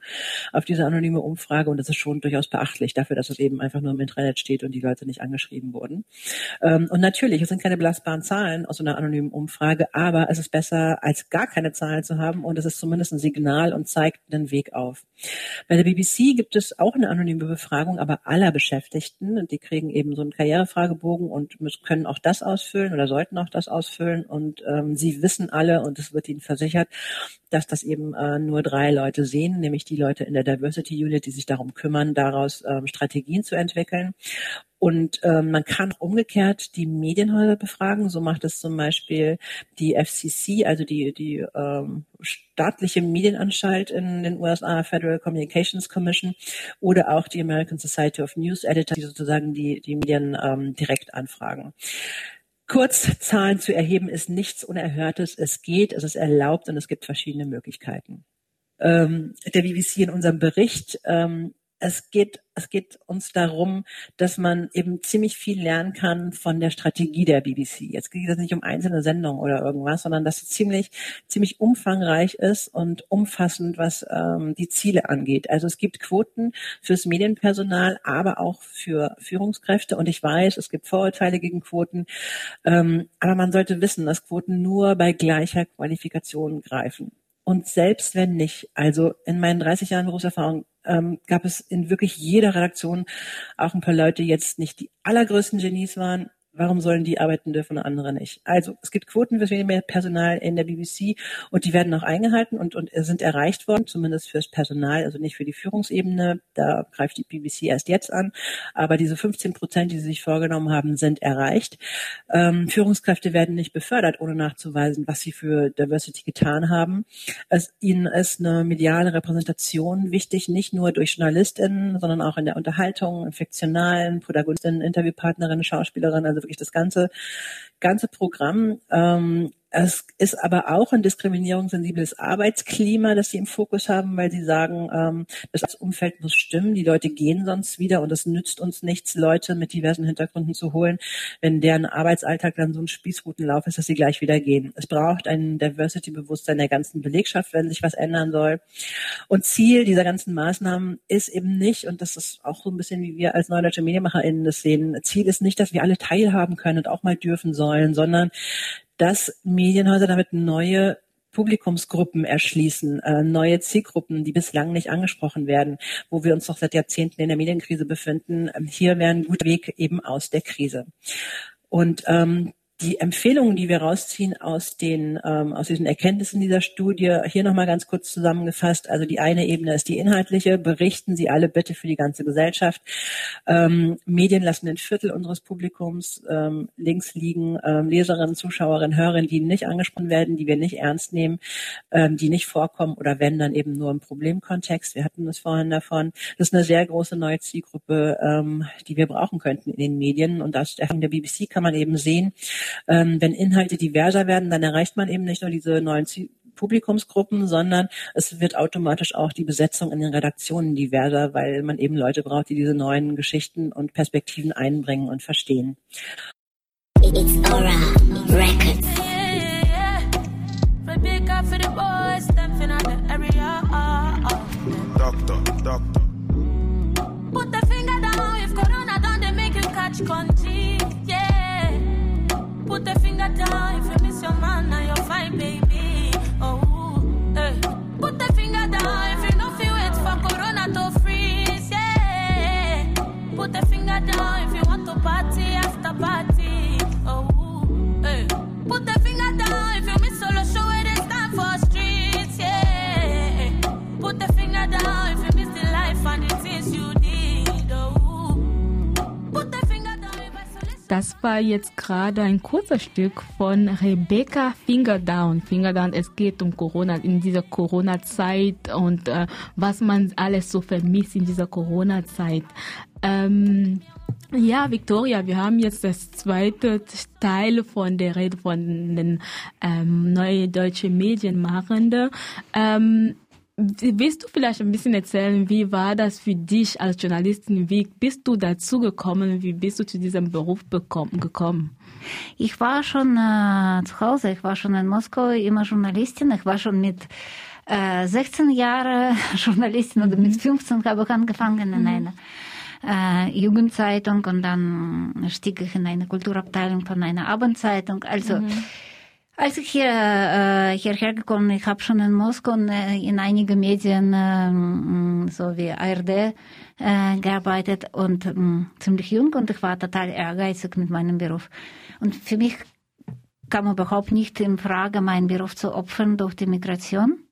auf diese anonyme Umfrage. Und das ist schon durchaus beachtlich dafür, dass es eben einfach nur im Internet steht und die Leute nicht angeschrieben wurden. Ähm, und natürlich, es sind keine belastbaren Zahlen aus so einer anonymen Umfrage, aber es ist besser, als gar keine Zahlen zu haben. Und es ist zumindest ein Signal und zeigt einen Weg auf. Bei der BBC gibt es auch eine anonyme Befragung, aber aller Beschäftigten. Und die kriegen eben so einen Karrierefragebogen und können auch das ausfüllen oder sollten auch das ausfüllen ausfüllen und ähm, sie wissen alle und es wird ihnen versichert, dass das eben äh, nur drei Leute sehen, nämlich die Leute in der Diversity Unit, die sich darum kümmern, daraus ähm, Strategien zu entwickeln. Und ähm, man kann umgekehrt die Medienhäuser befragen. So macht es zum Beispiel die FCC, also die, die ähm, staatliche Medienanstalt in den USA, Federal Communications Commission, oder auch die American Society of News Editors, die sozusagen die, die Medien ähm, direkt anfragen. Kurzzahlen zu erheben ist nichts Unerhörtes. Es geht, es ist erlaubt und es gibt verschiedene Möglichkeiten. Ähm, der BBC in unserem Bericht ähm, es geht, es geht uns darum, dass man eben ziemlich viel lernen kann von der Strategie der BBC. Jetzt geht es nicht um einzelne Sendungen oder irgendwas, sondern dass es ziemlich, ziemlich umfangreich ist und umfassend, was ähm, die Ziele angeht. Also es gibt Quoten fürs Medienpersonal, aber auch für Führungskräfte. Und ich weiß, es gibt Vorurteile gegen Quoten. Ähm, aber man sollte wissen, dass Quoten nur bei gleicher Qualifikation greifen. Und selbst wenn nicht, also in meinen 30 Jahren Berufserfahrung ähm, gab es in wirklich jeder Redaktion auch ein paar Leute, die jetzt nicht die allergrößten Genies waren, Warum sollen die arbeiten dürfen und andere nicht? Also es gibt Quoten für mehr Personal in der BBC und die werden auch eingehalten und, und sind erreicht worden, zumindest fürs Personal, also nicht für die Führungsebene. Da greift die BBC erst jetzt an. Aber diese 15 Prozent, die sie sich vorgenommen haben, sind erreicht. Ähm, Führungskräfte werden nicht befördert, ohne nachzuweisen, was sie für Diversity getan haben. Es, ihnen ist eine mediale Repräsentation wichtig, nicht nur durch JournalistInnen, sondern auch in der Unterhaltung, in fiktionalen, Protagonistinnen, Interviewpartnerinnen, Schauspielerinnen, also wirklich das ganze, ganze Programm. Ähm, es ist aber auch ein diskriminierungssensibles Arbeitsklima, das sie im Fokus haben, weil sie sagen, ähm, das Umfeld muss stimmen, die Leute gehen sonst wieder und es nützt uns nichts, Leute mit diversen Hintergründen zu holen, wenn deren Arbeitsalltag dann so ein Spießrutenlauf ist, dass sie gleich wieder gehen. Es braucht ein Diversity-Bewusstsein der ganzen Belegschaft, wenn sich was ändern soll. Und Ziel dieser ganzen Maßnahmen ist eben nicht, und das ist auch so ein bisschen wie wir als Neudeutsche MedienmacherInnen das sehen, Ziel ist nicht, dass wir alle teilhaben können und auch mal dürfen sollen, sondern dass Medienhäuser damit neue Publikumsgruppen erschließen, äh, neue Zielgruppen, die bislang nicht angesprochen werden, wo wir uns doch seit Jahrzehnten in der Medienkrise befinden. Ähm, hier wäre ein guter Weg eben aus der Krise. Und ähm, die Empfehlungen, die wir rausziehen aus den ähm, aus diesen Erkenntnissen dieser Studie, hier nochmal ganz kurz zusammengefasst. Also die eine Ebene ist die inhaltliche. Berichten Sie alle bitte für die ganze Gesellschaft. Ähm, Medien lassen ein Viertel unseres Publikums ähm, links liegen. Ähm, Leserinnen, Zuschauerinnen, Hörerinnen, die nicht angesprochen werden, die wir nicht ernst nehmen, ähm, die nicht vorkommen oder wenn dann eben nur im Problemkontext. Wir hatten das vorhin davon. Das ist eine sehr große neue Zielgruppe, ähm, die wir brauchen könnten in den Medien. Und aus der BBC kann man eben sehen, ähm, wenn Inhalte diverser werden, dann erreicht man eben nicht nur diese neuen Ziel Publikumsgruppen, sondern es wird automatisch auch die Besetzung in den Redaktionen diverser, weil man eben Leute braucht, die diese neuen Geschichten und Perspektiven einbringen und verstehen. Doctor, doctor. Put the finger down if Corona don't make you catch country. Put the finger down if you miss your war jetzt gerade ein kurzer Stück von Rebecca Fingerdown. Fingerdown, es geht um Corona in dieser Corona-Zeit und äh, was man alles so vermisst in dieser Corona-Zeit. Ähm, ja, Victoria, wir haben jetzt das zweite Teil von der Rede von den ähm, neuen deutschen Medienmachenden. Ähm, Willst du vielleicht ein bisschen erzählen, wie war das für dich als Journalistin? Wie bist du dazu gekommen? Wie bist du zu diesem Beruf gekommen? Ich war schon äh, zu Hause, ich war schon in Moskau immer Journalistin. Ich war schon mit äh, 16 Jahren Journalistin mhm. oder mit 15 habe ich angefangen in mhm. einer äh, Jugendzeitung und dann stieg ich in eine Kulturabteilung von einer Abendzeitung. Also mhm als ich hier, äh, hierher gekommen ich habe schon in Moskau äh, in einigen Medien, äh, so wie ARD, äh, gearbeitet und äh, ziemlich jung und ich war total ehrgeizig mit meinem Beruf. Und für mich kam überhaupt nicht in Frage, meinen Beruf zu opfern durch die Migration.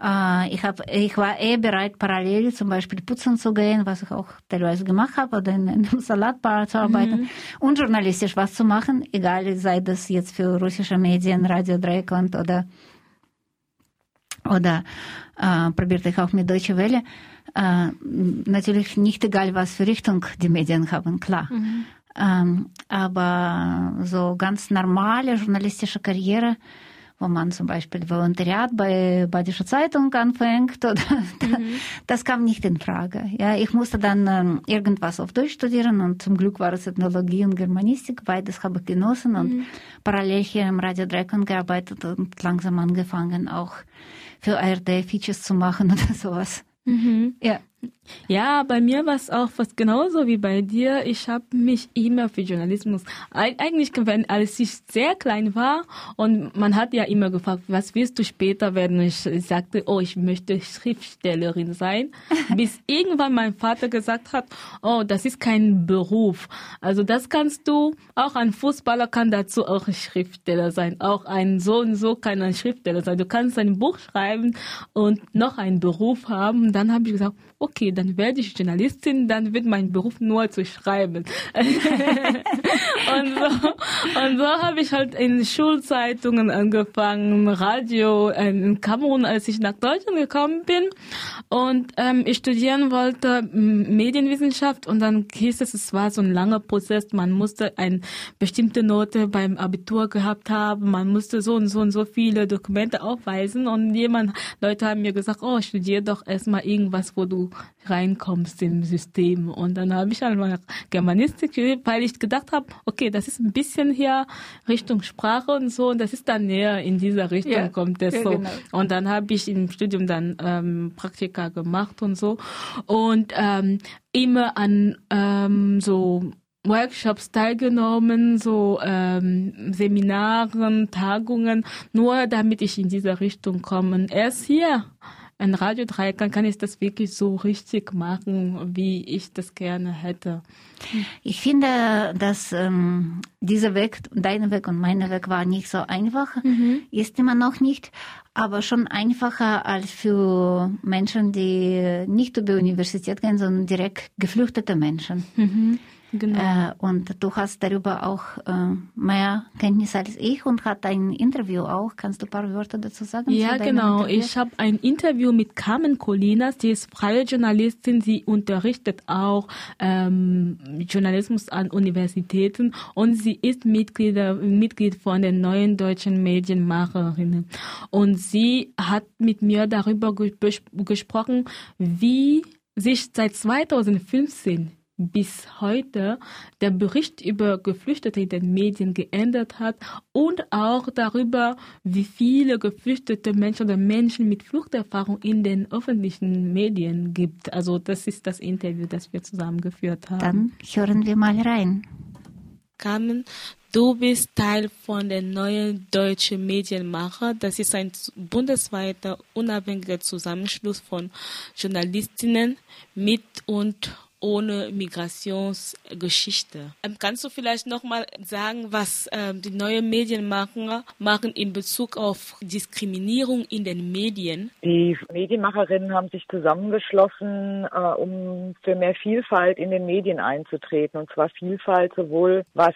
Äh, ich, hab, ich war eh bereit, parallel zum Beispiel putzen zu gehen, was ich auch teilweise gemacht habe, oder in einem Salatbar zu arbeiten mhm. und journalistisch was zu machen, egal sei das jetzt für russische Medien, Radio Dreikland oder oder äh, probierte ich auch mit Deutsche Welle. Äh, natürlich nicht egal, was für Richtung die Medien haben, klar. Mhm. Ähm, aber so ganz normale journalistische Karriere wo man zum Beispiel Volontariat bei Badische Zeitung anfängt. Oder mhm. Das kam nicht in Frage. Ja, ich musste dann ähm, irgendwas auf Deutsch studieren und zum Glück war es Ethnologie und Germanistik. Beides habe ich genossen und mhm. parallel hier im Radio Dreckern gearbeitet und langsam angefangen, auch für ARD Features zu machen oder sowas. Mhm. Ja. Ja, bei mir war es auch fast genauso wie bei dir. Ich habe mich immer für Journalismus, eigentlich wenn als ich sehr klein war und man hat ja immer gefragt, was willst du später werden? Ich, ich sagte, oh, ich möchte Schriftstellerin sein, bis irgendwann mein Vater gesagt hat, oh, das ist kein Beruf. Also das kannst du, auch ein Fußballer kann dazu auch Schriftsteller sein, auch ein so und so kann ein Schriftsteller sein. Du kannst ein Buch schreiben und noch einen Beruf haben. Dann habe ich gesagt, okay, dann werde ich Journalistin, dann wird mein Beruf nur zu schreiben. und so, und so habe ich halt in Schulzeitungen angefangen, Radio in Kamerun, als ich nach Deutschland gekommen bin. Und ähm, ich studieren wollte Medienwissenschaft und dann hieß es, es war so ein langer Prozess, man musste eine bestimmte Note beim Abitur gehabt haben, man musste so und so und so viele Dokumente aufweisen. Und jemand, Leute haben mir gesagt, oh, studier doch erstmal irgendwas, wo du reinkommst im System. Und dann habe ich einmal Germanistik, weil ich gedacht habe, okay, das ist ein bisschen hier Richtung Sprache und so, und das ist dann näher in dieser Richtung ja, kommt es ja, so. Genau. Und dann habe ich im Studium dann ähm, Praktika gemacht und so. Und ähm, immer an ähm, so Workshops teilgenommen, so ähm, Seminaren, Tagungen, nur damit ich in diese Richtung komme. Erst hier ein Radiodreieck kann ich das wirklich so richtig machen, wie ich das gerne hätte. Ich finde, dass ähm, dieser Weg, dein Weg und mein Weg war nicht so einfach, mhm. ist immer noch nicht, aber schon einfacher als für Menschen, die nicht über Universität gehen, sondern direkt geflüchtete Menschen. Mhm. Genau. Äh, und du hast darüber auch äh, mehr Kenntnis als ich und hat ein Interview auch. Kannst du ein paar Wörter dazu sagen? Ja, genau. Interview? Ich habe ein Interview mit Carmen Colinas, die ist freie Journalistin. Sie unterrichtet auch ähm, Journalismus an Universitäten und sie ist Mitglied, Mitglied von den neuen deutschen Medienmacherinnen. Und sie hat mit mir darüber gesprochen, wie sich seit 2015 bis heute der Bericht über Geflüchtete in den Medien geändert hat und auch darüber, wie viele geflüchtete Menschen oder Menschen mit Fluchterfahrung in den öffentlichen Medien gibt. Also das ist das Interview, das wir zusammen geführt haben. Dann hören wir mal rein. Carmen, Du bist Teil von der neuen deutschen Medienmacher. Das ist ein bundesweiter unabhängiger Zusammenschluss von Journalistinnen mit und ohne Migrationsgeschichte. Ähm, kannst du vielleicht noch mal sagen, was ähm, die neuen Medienmacher machen in Bezug auf Diskriminierung in den Medien? Die Medienmacherinnen haben sich zusammengeschlossen, äh, um für mehr Vielfalt in den Medien einzutreten. Und zwar Vielfalt sowohl was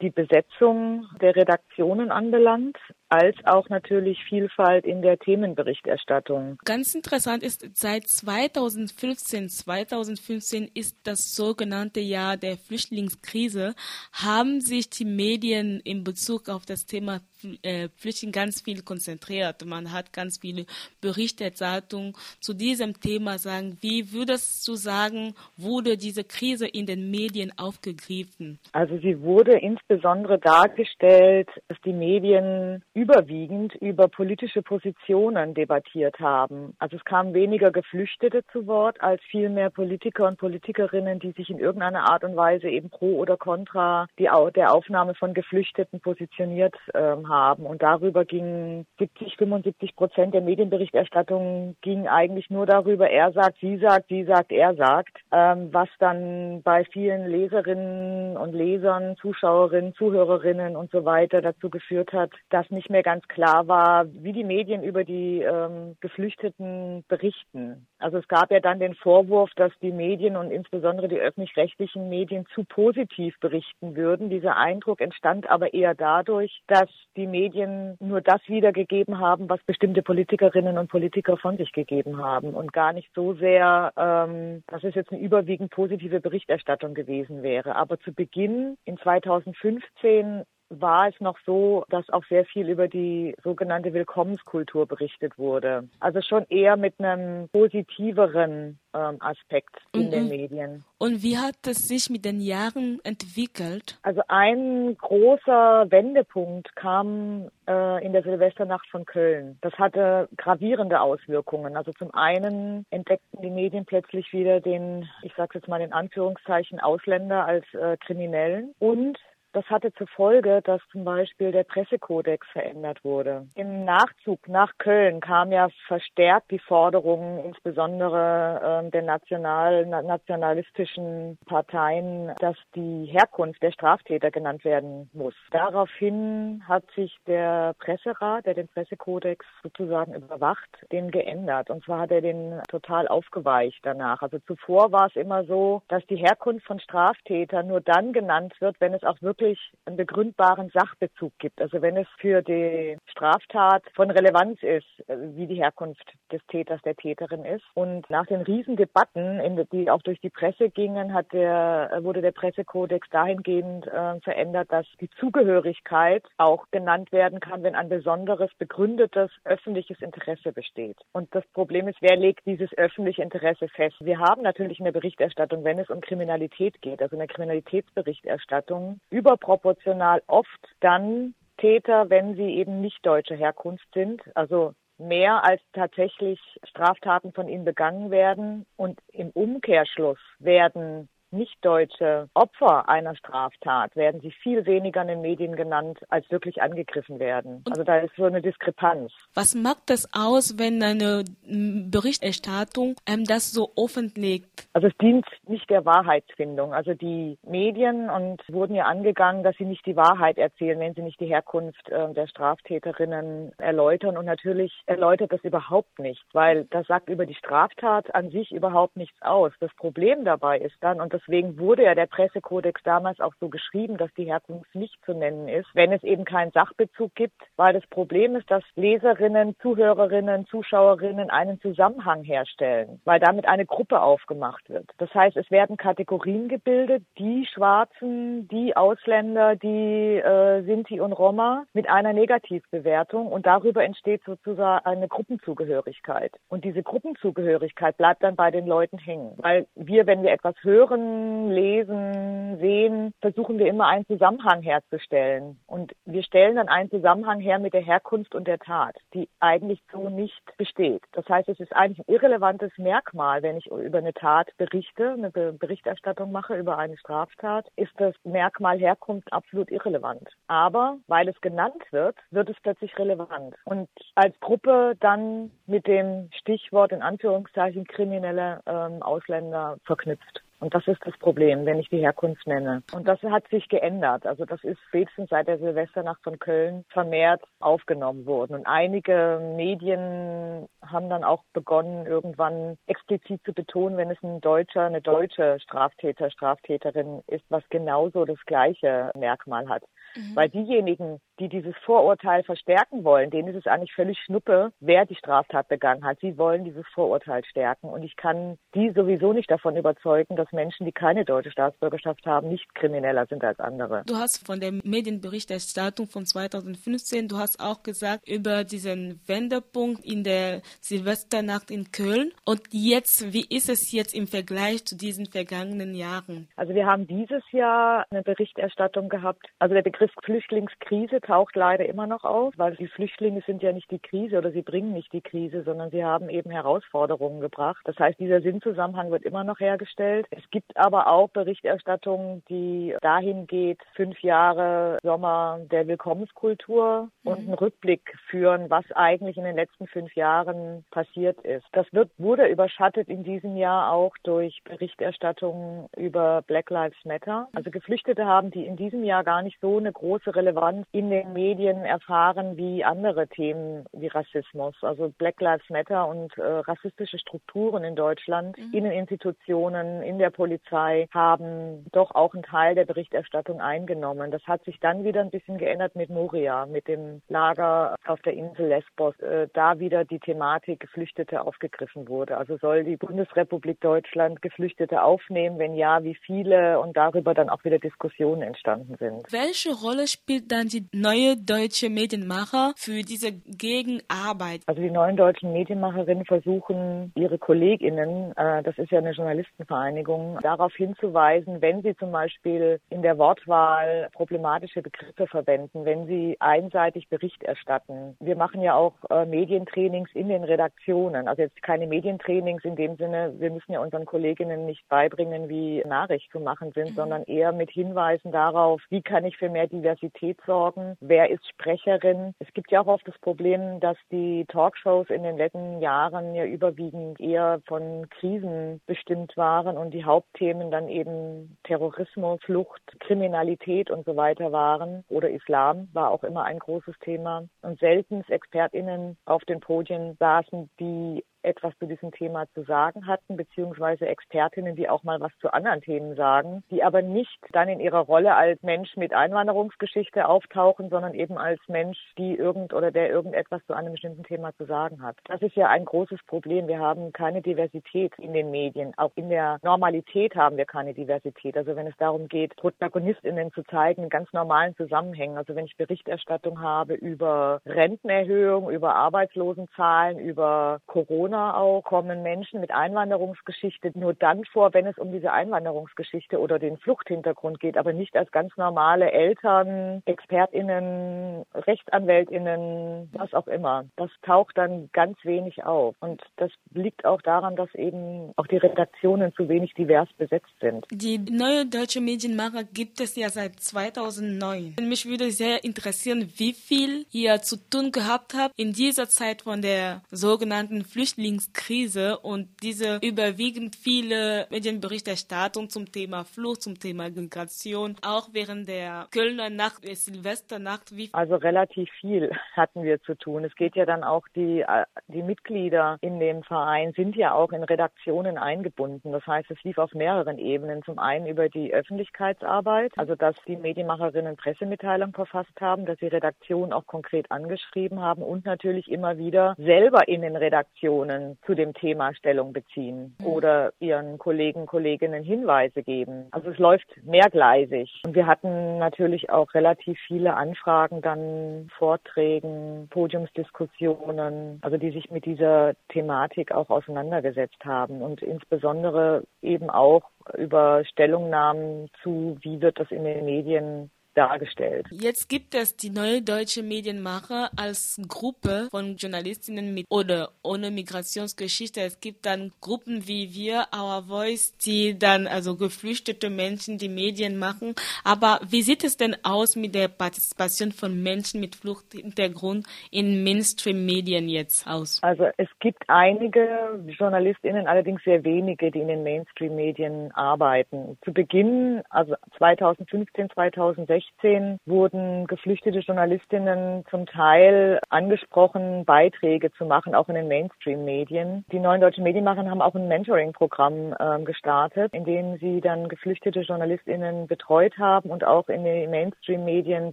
die Besetzung der Redaktionen anbelangt, als auch natürlich Vielfalt in der Themenberichterstattung. Ganz interessant ist, seit 2015, 2015 ist das sogenannte Jahr der Flüchtlingskrise, haben sich die Medien in Bezug auf das Thema äh, Flüchtlinge ganz viel konzentriert. Man hat ganz viele Berichterstattung zu diesem Thema sagen. Wie würdest du sagen, wurde diese Krise in den Medien aufgegriffen? Also sie wurde insbesondere dargestellt, dass die Medien überwiegend über politische Positionen debattiert haben. Also es kamen weniger Geflüchtete zu Wort als vielmehr Politiker und Politikerinnen, die sich in irgendeiner Art und Weise eben pro oder contra die, der Aufnahme von Geflüchteten positioniert ähm, haben. Und darüber ging 70, 75 Prozent der Medienberichterstattung ging eigentlich nur darüber, er sagt, sie sagt, sie sagt, er sagt, ähm, was dann bei vielen Leserinnen und Lesern, Zuschauerinnen, Zuhörerinnen und so weiter dazu geführt hat, dass nicht mehr ganz klar war, wie die Medien über die ähm, Geflüchteten berichten. Also es gab ja dann den Vorwurf, dass die Medien und insbesondere die öffentlich-rechtlichen Medien zu positiv berichten würden. Dieser Eindruck entstand aber eher dadurch, dass die Medien nur das wiedergegeben haben, was bestimmte Politikerinnen und Politiker von sich gegeben haben und gar nicht so sehr, ähm, dass es jetzt eine überwiegend positive Berichterstattung gewesen wäre. Aber zu Beginn in 2015 war es noch so, dass auch sehr viel über die sogenannte Willkommenskultur berichtet wurde. Also schon eher mit einem positiveren ähm, Aspekt in den Medien. Und wie hat es sich mit den Jahren entwickelt? Also ein großer Wendepunkt kam äh, in der Silvesternacht von Köln. Das hatte gravierende Auswirkungen. Also zum einen entdeckten die Medien plötzlich wieder den, ich sage jetzt mal in Anführungszeichen, Ausländer als äh, Kriminellen und das hatte zur Folge, dass zum Beispiel der Pressekodex verändert wurde. Im Nachzug nach Köln kam ja verstärkt die Forderung, insbesondere äh, der national, nationalistischen Parteien, dass die Herkunft der Straftäter genannt werden muss. Daraufhin hat sich der Presserat, der den Pressekodex sozusagen überwacht, den geändert. Und zwar hat er den total aufgeweicht danach. Also zuvor war es immer so, dass die Herkunft von Straftätern nur dann genannt wird, wenn es auch wirklich wirklich einen begründbaren Sachbezug gibt. Also wenn es für die Straftat von Relevanz ist, wie die Herkunft des Täters, der Täterin ist. Und nach den Riesendebatten, die auch durch die Presse gingen, hat der, wurde der Pressekodex dahingehend äh, verändert, dass die Zugehörigkeit auch genannt werden kann, wenn ein besonderes, begründetes öffentliches Interesse besteht. Und das Problem ist, wer legt dieses öffentliche Interesse fest? Wir haben natürlich in der Berichterstattung, wenn es um Kriminalität geht, also in der Kriminalitätsberichterstattung, über überproportional oft dann Täter, wenn sie eben nicht deutscher Herkunft sind, also mehr als tatsächlich Straftaten von ihnen begangen werden. Und im Umkehrschluss werden nicht-deutsche Opfer einer Straftat werden sie viel weniger in den Medien genannt, als wirklich angegriffen werden. Also da ist so eine Diskrepanz. Was macht das aus, wenn eine Berichterstattung ähm, das so offenlegt? Also es dient nicht der Wahrheitsfindung. Also die Medien und wurden ja angegangen, dass sie nicht die Wahrheit erzählen, wenn sie nicht die Herkunft äh, der Straftäterinnen erläutern. Und natürlich erläutert das überhaupt nicht, weil das sagt über die Straftat an sich überhaupt nichts aus. Das Problem dabei ist dann, und das deswegen wurde ja der Pressekodex damals auch so geschrieben, dass die Herkunft nicht zu nennen ist, wenn es eben keinen Sachbezug gibt, weil das Problem ist, dass Leserinnen, Zuhörerinnen, Zuschauerinnen einen Zusammenhang herstellen, weil damit eine Gruppe aufgemacht wird. Das heißt, es werden Kategorien gebildet, die Schwarzen, die Ausländer, die äh, Sinti und Roma mit einer Negativbewertung und darüber entsteht sozusagen eine Gruppenzugehörigkeit. Und diese Gruppenzugehörigkeit bleibt dann bei den Leuten hängen, weil wir, wenn wir etwas hören, lesen, sehen, versuchen wir immer einen Zusammenhang herzustellen. Und wir stellen dann einen Zusammenhang her mit der Herkunft und der Tat, die eigentlich so nicht besteht. Das heißt, es ist eigentlich ein irrelevantes Merkmal, wenn ich über eine Tat berichte, eine Berichterstattung mache über eine Straftat, ist das Merkmal Herkunft absolut irrelevant. Aber weil es genannt wird, wird es plötzlich relevant. Und als Gruppe dann mit dem Stichwort in Anführungszeichen kriminelle ähm, Ausländer verknüpft. Und das ist das Problem, wenn ich die Herkunft nenne. Und das hat sich geändert. Also das ist spätestens seit der Silvesternacht von Köln vermehrt aufgenommen worden. Und einige Medien haben dann auch begonnen, irgendwann explizit zu betonen, wenn es ein Deutscher, eine deutsche Straftäter, Straftäterin ist, was genauso das gleiche Merkmal hat. Mhm. Weil diejenigen, die dieses Vorurteil verstärken wollen, denen ist es eigentlich völlig schnuppe, wer die Straftat begangen hat. Sie wollen dieses Vorurteil stärken. Und ich kann die sowieso nicht davon überzeugen, dass Menschen, die keine deutsche Staatsbürgerschaft haben, nicht krimineller sind als andere. Du hast von der Medienberichterstattung von 2015, du hast auch gesagt über diesen Wendepunkt in der Silvesternacht in Köln. Und jetzt, wie ist es jetzt im Vergleich zu diesen vergangenen Jahren? Also wir haben dieses Jahr eine Berichterstattung gehabt. Also der Begriff Flüchtlingskrise taucht leider immer noch auf, weil die Flüchtlinge sind ja nicht die Krise oder sie bringen nicht die Krise, sondern sie haben eben Herausforderungen gebracht. Das heißt, dieser Sinnzusammenhang wird immer noch hergestellt. Es gibt aber auch Berichterstattung, die dahin geht, fünf Jahre Sommer der Willkommenskultur mhm. und einen Rückblick führen, was eigentlich in den letzten fünf Jahren passiert ist. Das wird, wurde überschattet in diesem Jahr auch durch Berichterstattung über Black Lives Matter. Also Geflüchtete haben, die in diesem Jahr gar nicht so eine große Relevanz in den Medien erfahren wie andere Themen wie Rassismus. Also Black Lives Matter und äh, rassistische Strukturen in Deutschland, mhm. in den Institutionen, in der Polizei haben doch auch einen Teil der Berichterstattung eingenommen. Das hat sich dann wieder ein bisschen geändert mit Moria, mit dem Lager auf der Insel Lesbos. Äh, da wieder die Thematik Geflüchtete aufgegriffen wurde. Also soll die Bundesrepublik Deutschland Geflüchtete aufnehmen? Wenn ja, wie viele? Und darüber dann auch wieder Diskussionen entstanden sind. Welche Rolle spielt dann die neue deutsche Medienmacher für diese Gegenarbeit? Also die neuen deutschen Medienmacherinnen versuchen, ihre KollegInnen, äh, das ist ja eine Journalistenvereinigung, darauf hinzuweisen, wenn sie zum Beispiel in der Wortwahl problematische Begriffe verwenden, wenn sie einseitig Bericht erstatten. Wir machen ja auch äh, Medientrainings in den Redaktionen. Also jetzt keine Medientrainings in dem Sinne, wir müssen ja unseren Kolleginnen nicht beibringen, wie Nachricht zu machen sind, mhm. sondern eher mit Hinweisen darauf, wie kann ich für mehr Diversität sorgen, wer ist Sprecherin. Es gibt ja auch oft das Problem, dass die Talkshows in den letzten Jahren ja überwiegend eher von Krisen bestimmt waren und die Hauptthemen dann eben Terrorismus, Flucht, Kriminalität und so weiter waren. Oder Islam war auch immer ein großes Thema. Und selten ExpertInnen auf den Podien saßen, die etwas zu diesem Thema zu sagen hatten, beziehungsweise Expertinnen, die auch mal was zu anderen Themen sagen, die aber nicht dann in ihrer Rolle als Mensch mit Einwanderungsgeschichte auftauchen, sondern eben als Mensch, die irgend oder der irgendetwas zu einem bestimmten Thema zu sagen hat. Das ist ja ein großes Problem. Wir haben keine Diversität in den Medien. Auch in der Normalität haben wir keine Diversität. Also wenn es darum geht, ProtagonistInnen zu zeigen in ganz normalen Zusammenhängen. Also wenn ich Berichterstattung habe über Rentenerhöhung, über Arbeitslosenzahlen, über Corona, Corona auch kommen Menschen mit Einwanderungsgeschichte nur dann vor, wenn es um diese Einwanderungsgeschichte oder den Fluchthintergrund geht, aber nicht als ganz normale Eltern, ExpertInnen, RechtsanwältInnen, was auch immer. Das taucht dann ganz wenig auf. Und das liegt auch daran, dass eben auch die Redaktionen zu wenig divers besetzt sind. Die neue deutsche Medienmacher gibt es ja seit 2009. Mich würde sehr interessieren, wie viel ihr zu tun gehabt habt in dieser Zeit von der sogenannten Flüchtlings Flüchtlingskrise und diese überwiegend viele Medienberichterstattung zum Thema Flucht, zum Thema Migration, auch während der Kölner Nacht, der Silvesternacht. Wie also relativ viel hatten wir zu tun. Es geht ja dann auch die, äh, die Mitglieder in dem Verein sind ja auch in Redaktionen eingebunden. Das heißt, es lief auf mehreren Ebenen. Zum einen über die Öffentlichkeitsarbeit, also dass die Medienmacherinnen Pressemitteilung verfasst haben, dass sie Redaktionen auch konkret angeschrieben haben und natürlich immer wieder selber in den Redaktionen Redaktionen zu dem Thema Stellung beziehen mhm. oder ihren Kollegen, Kolleginnen Hinweise geben. Also es läuft mehrgleisig. Und wir hatten natürlich auch relativ viele Anfragen, dann Vorträgen, Podiumsdiskussionen, also die sich mit dieser Thematik auch auseinandergesetzt haben und insbesondere eben auch über Stellungnahmen zu, wie wird das in den Medien dargestellt. Jetzt gibt es die neue deutsche Medienmacher als Gruppe von Journalistinnen mit oder ohne Migrationsgeschichte. Es gibt dann Gruppen wie wir, Our Voice, die dann also geflüchtete Menschen die Medien machen. Aber wie sieht es denn aus mit der Partizipation von Menschen mit Fluchthintergrund in Mainstream-Medien jetzt aus? Also es gibt einige JournalistInnen, allerdings sehr wenige, die in den Mainstream-Medien arbeiten. Zu Beginn, also 2015, 2016, 2016 wurden geflüchtete Journalistinnen zum Teil angesprochen, Beiträge zu machen, auch in den Mainstream-Medien. Die neuen deutschen Medienmacher haben auch ein Mentoring-Programm äh, gestartet, in dem sie dann geflüchtete Journalistinnen betreut haben und auch in den Mainstream-Medien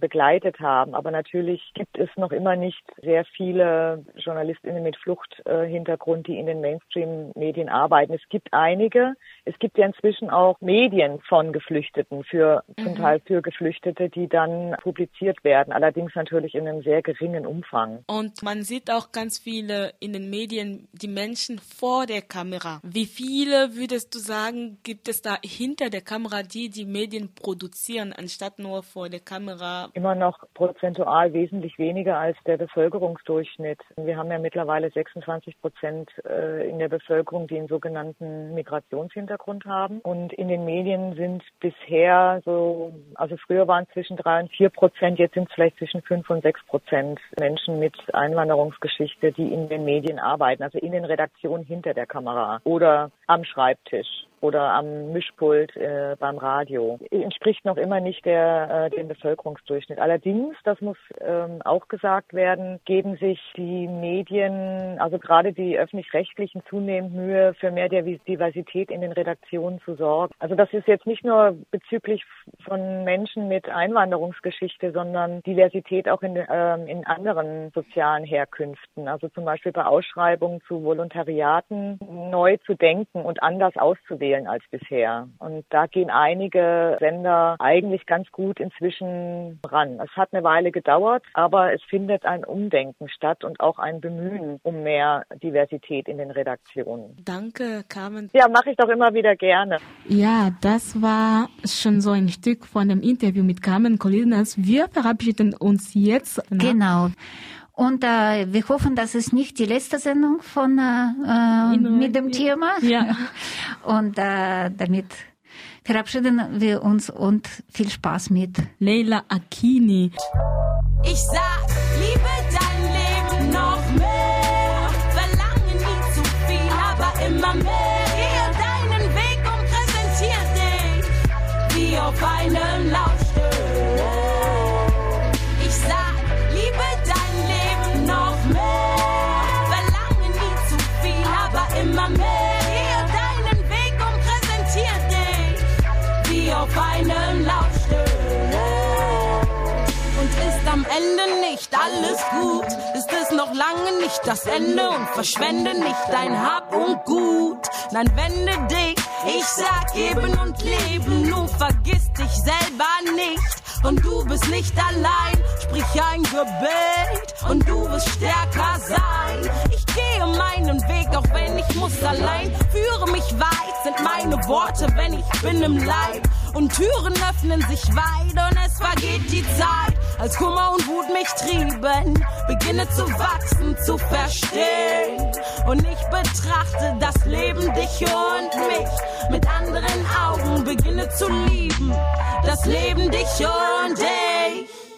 begleitet haben. Aber natürlich gibt es noch immer nicht sehr viele Journalistinnen mit Fluchthintergrund, die in den Mainstream-Medien arbeiten. Es gibt einige. Es gibt ja inzwischen auch Medien von Geflüchteten für, mhm. zum Teil für Geflüchtete Texte, die dann publiziert werden, allerdings natürlich in einem sehr geringen Umfang. Und man sieht auch ganz viele in den Medien die Menschen vor der Kamera. Wie viele würdest du sagen, gibt es da hinter der Kamera, die die Medien produzieren, anstatt nur vor der Kamera? Immer noch prozentual wesentlich weniger als der Bevölkerungsdurchschnitt. Wir haben ja mittlerweile 26 Prozent äh, in der Bevölkerung, die einen sogenannten Migrationshintergrund haben. Und in den Medien sind bisher so, also früher waren es zwischen drei und vier Prozent, jetzt sind es vielleicht zwischen fünf und sechs Prozent Menschen mit Einwanderungsgeschichte, die in den Medien arbeiten, also in den Redaktionen hinter der Kamera oder am Schreibtisch oder am Mischpult äh, beim Radio. Entspricht noch immer nicht der, äh, dem Bevölkerungsdurchschnitt. Allerdings, das muss ähm, auch gesagt werden, geben sich die Medien, also gerade die öffentlich-rechtlichen, zunehmend Mühe, für mehr Diversität in den Redaktionen zu sorgen. Also das ist jetzt nicht nur bezüglich von Menschen mit Einwanderungsgeschichte, sondern Diversität auch in, ähm, in anderen sozialen Herkünften. Also zum Beispiel bei Ausschreibungen zu Volontariaten neu zu denken und anders auszuwählen als bisher. Und da gehen einige Sender eigentlich ganz gut inzwischen ran. Es hat eine Weile gedauert, aber es findet ein Umdenken statt und auch ein Bemühen um mehr Diversität in den Redaktionen. Danke, Carmen. Ja, mache ich doch immer wieder gerne. Ja, das war schon so ein Stück von dem Interview mit Carmen Colinas. Wir verabschieden uns jetzt. Genau. Und äh, wir hoffen, dass es nicht die letzte Sendung von äh, mit dem Thema. Ja. Und äh, damit verabschieden wir uns und viel Spaß mit Leila Akini. Ich sag, liebe dein Leben noch mehr. Verlange nie zu viel, aber immer mehr. Gehe deinen Weg und präsentier dich wie auf einem Ende nicht alles gut, ist es noch lange nicht das Ende und verschwende nicht dein Hab und Gut. Nein, wende dich, ich sag geben und leben, nun vergiss dich selber nicht. Und du bist nicht allein, sprich ein Gebet und du wirst stärker sein. Ich gehe meinen Weg, auch wenn ich muss allein. Führe mich weit, sind meine Worte, wenn ich bin im Leib. Und Türen öffnen sich weit und es vergeht die Zeit. Als Kummer und Wut mich trieben, beginne zu wachsen, zu verstehen. Und ich betrachte das Leben, dich und mich mit anderen Augen, beginne zu lieben. Das Leben, dich und dich.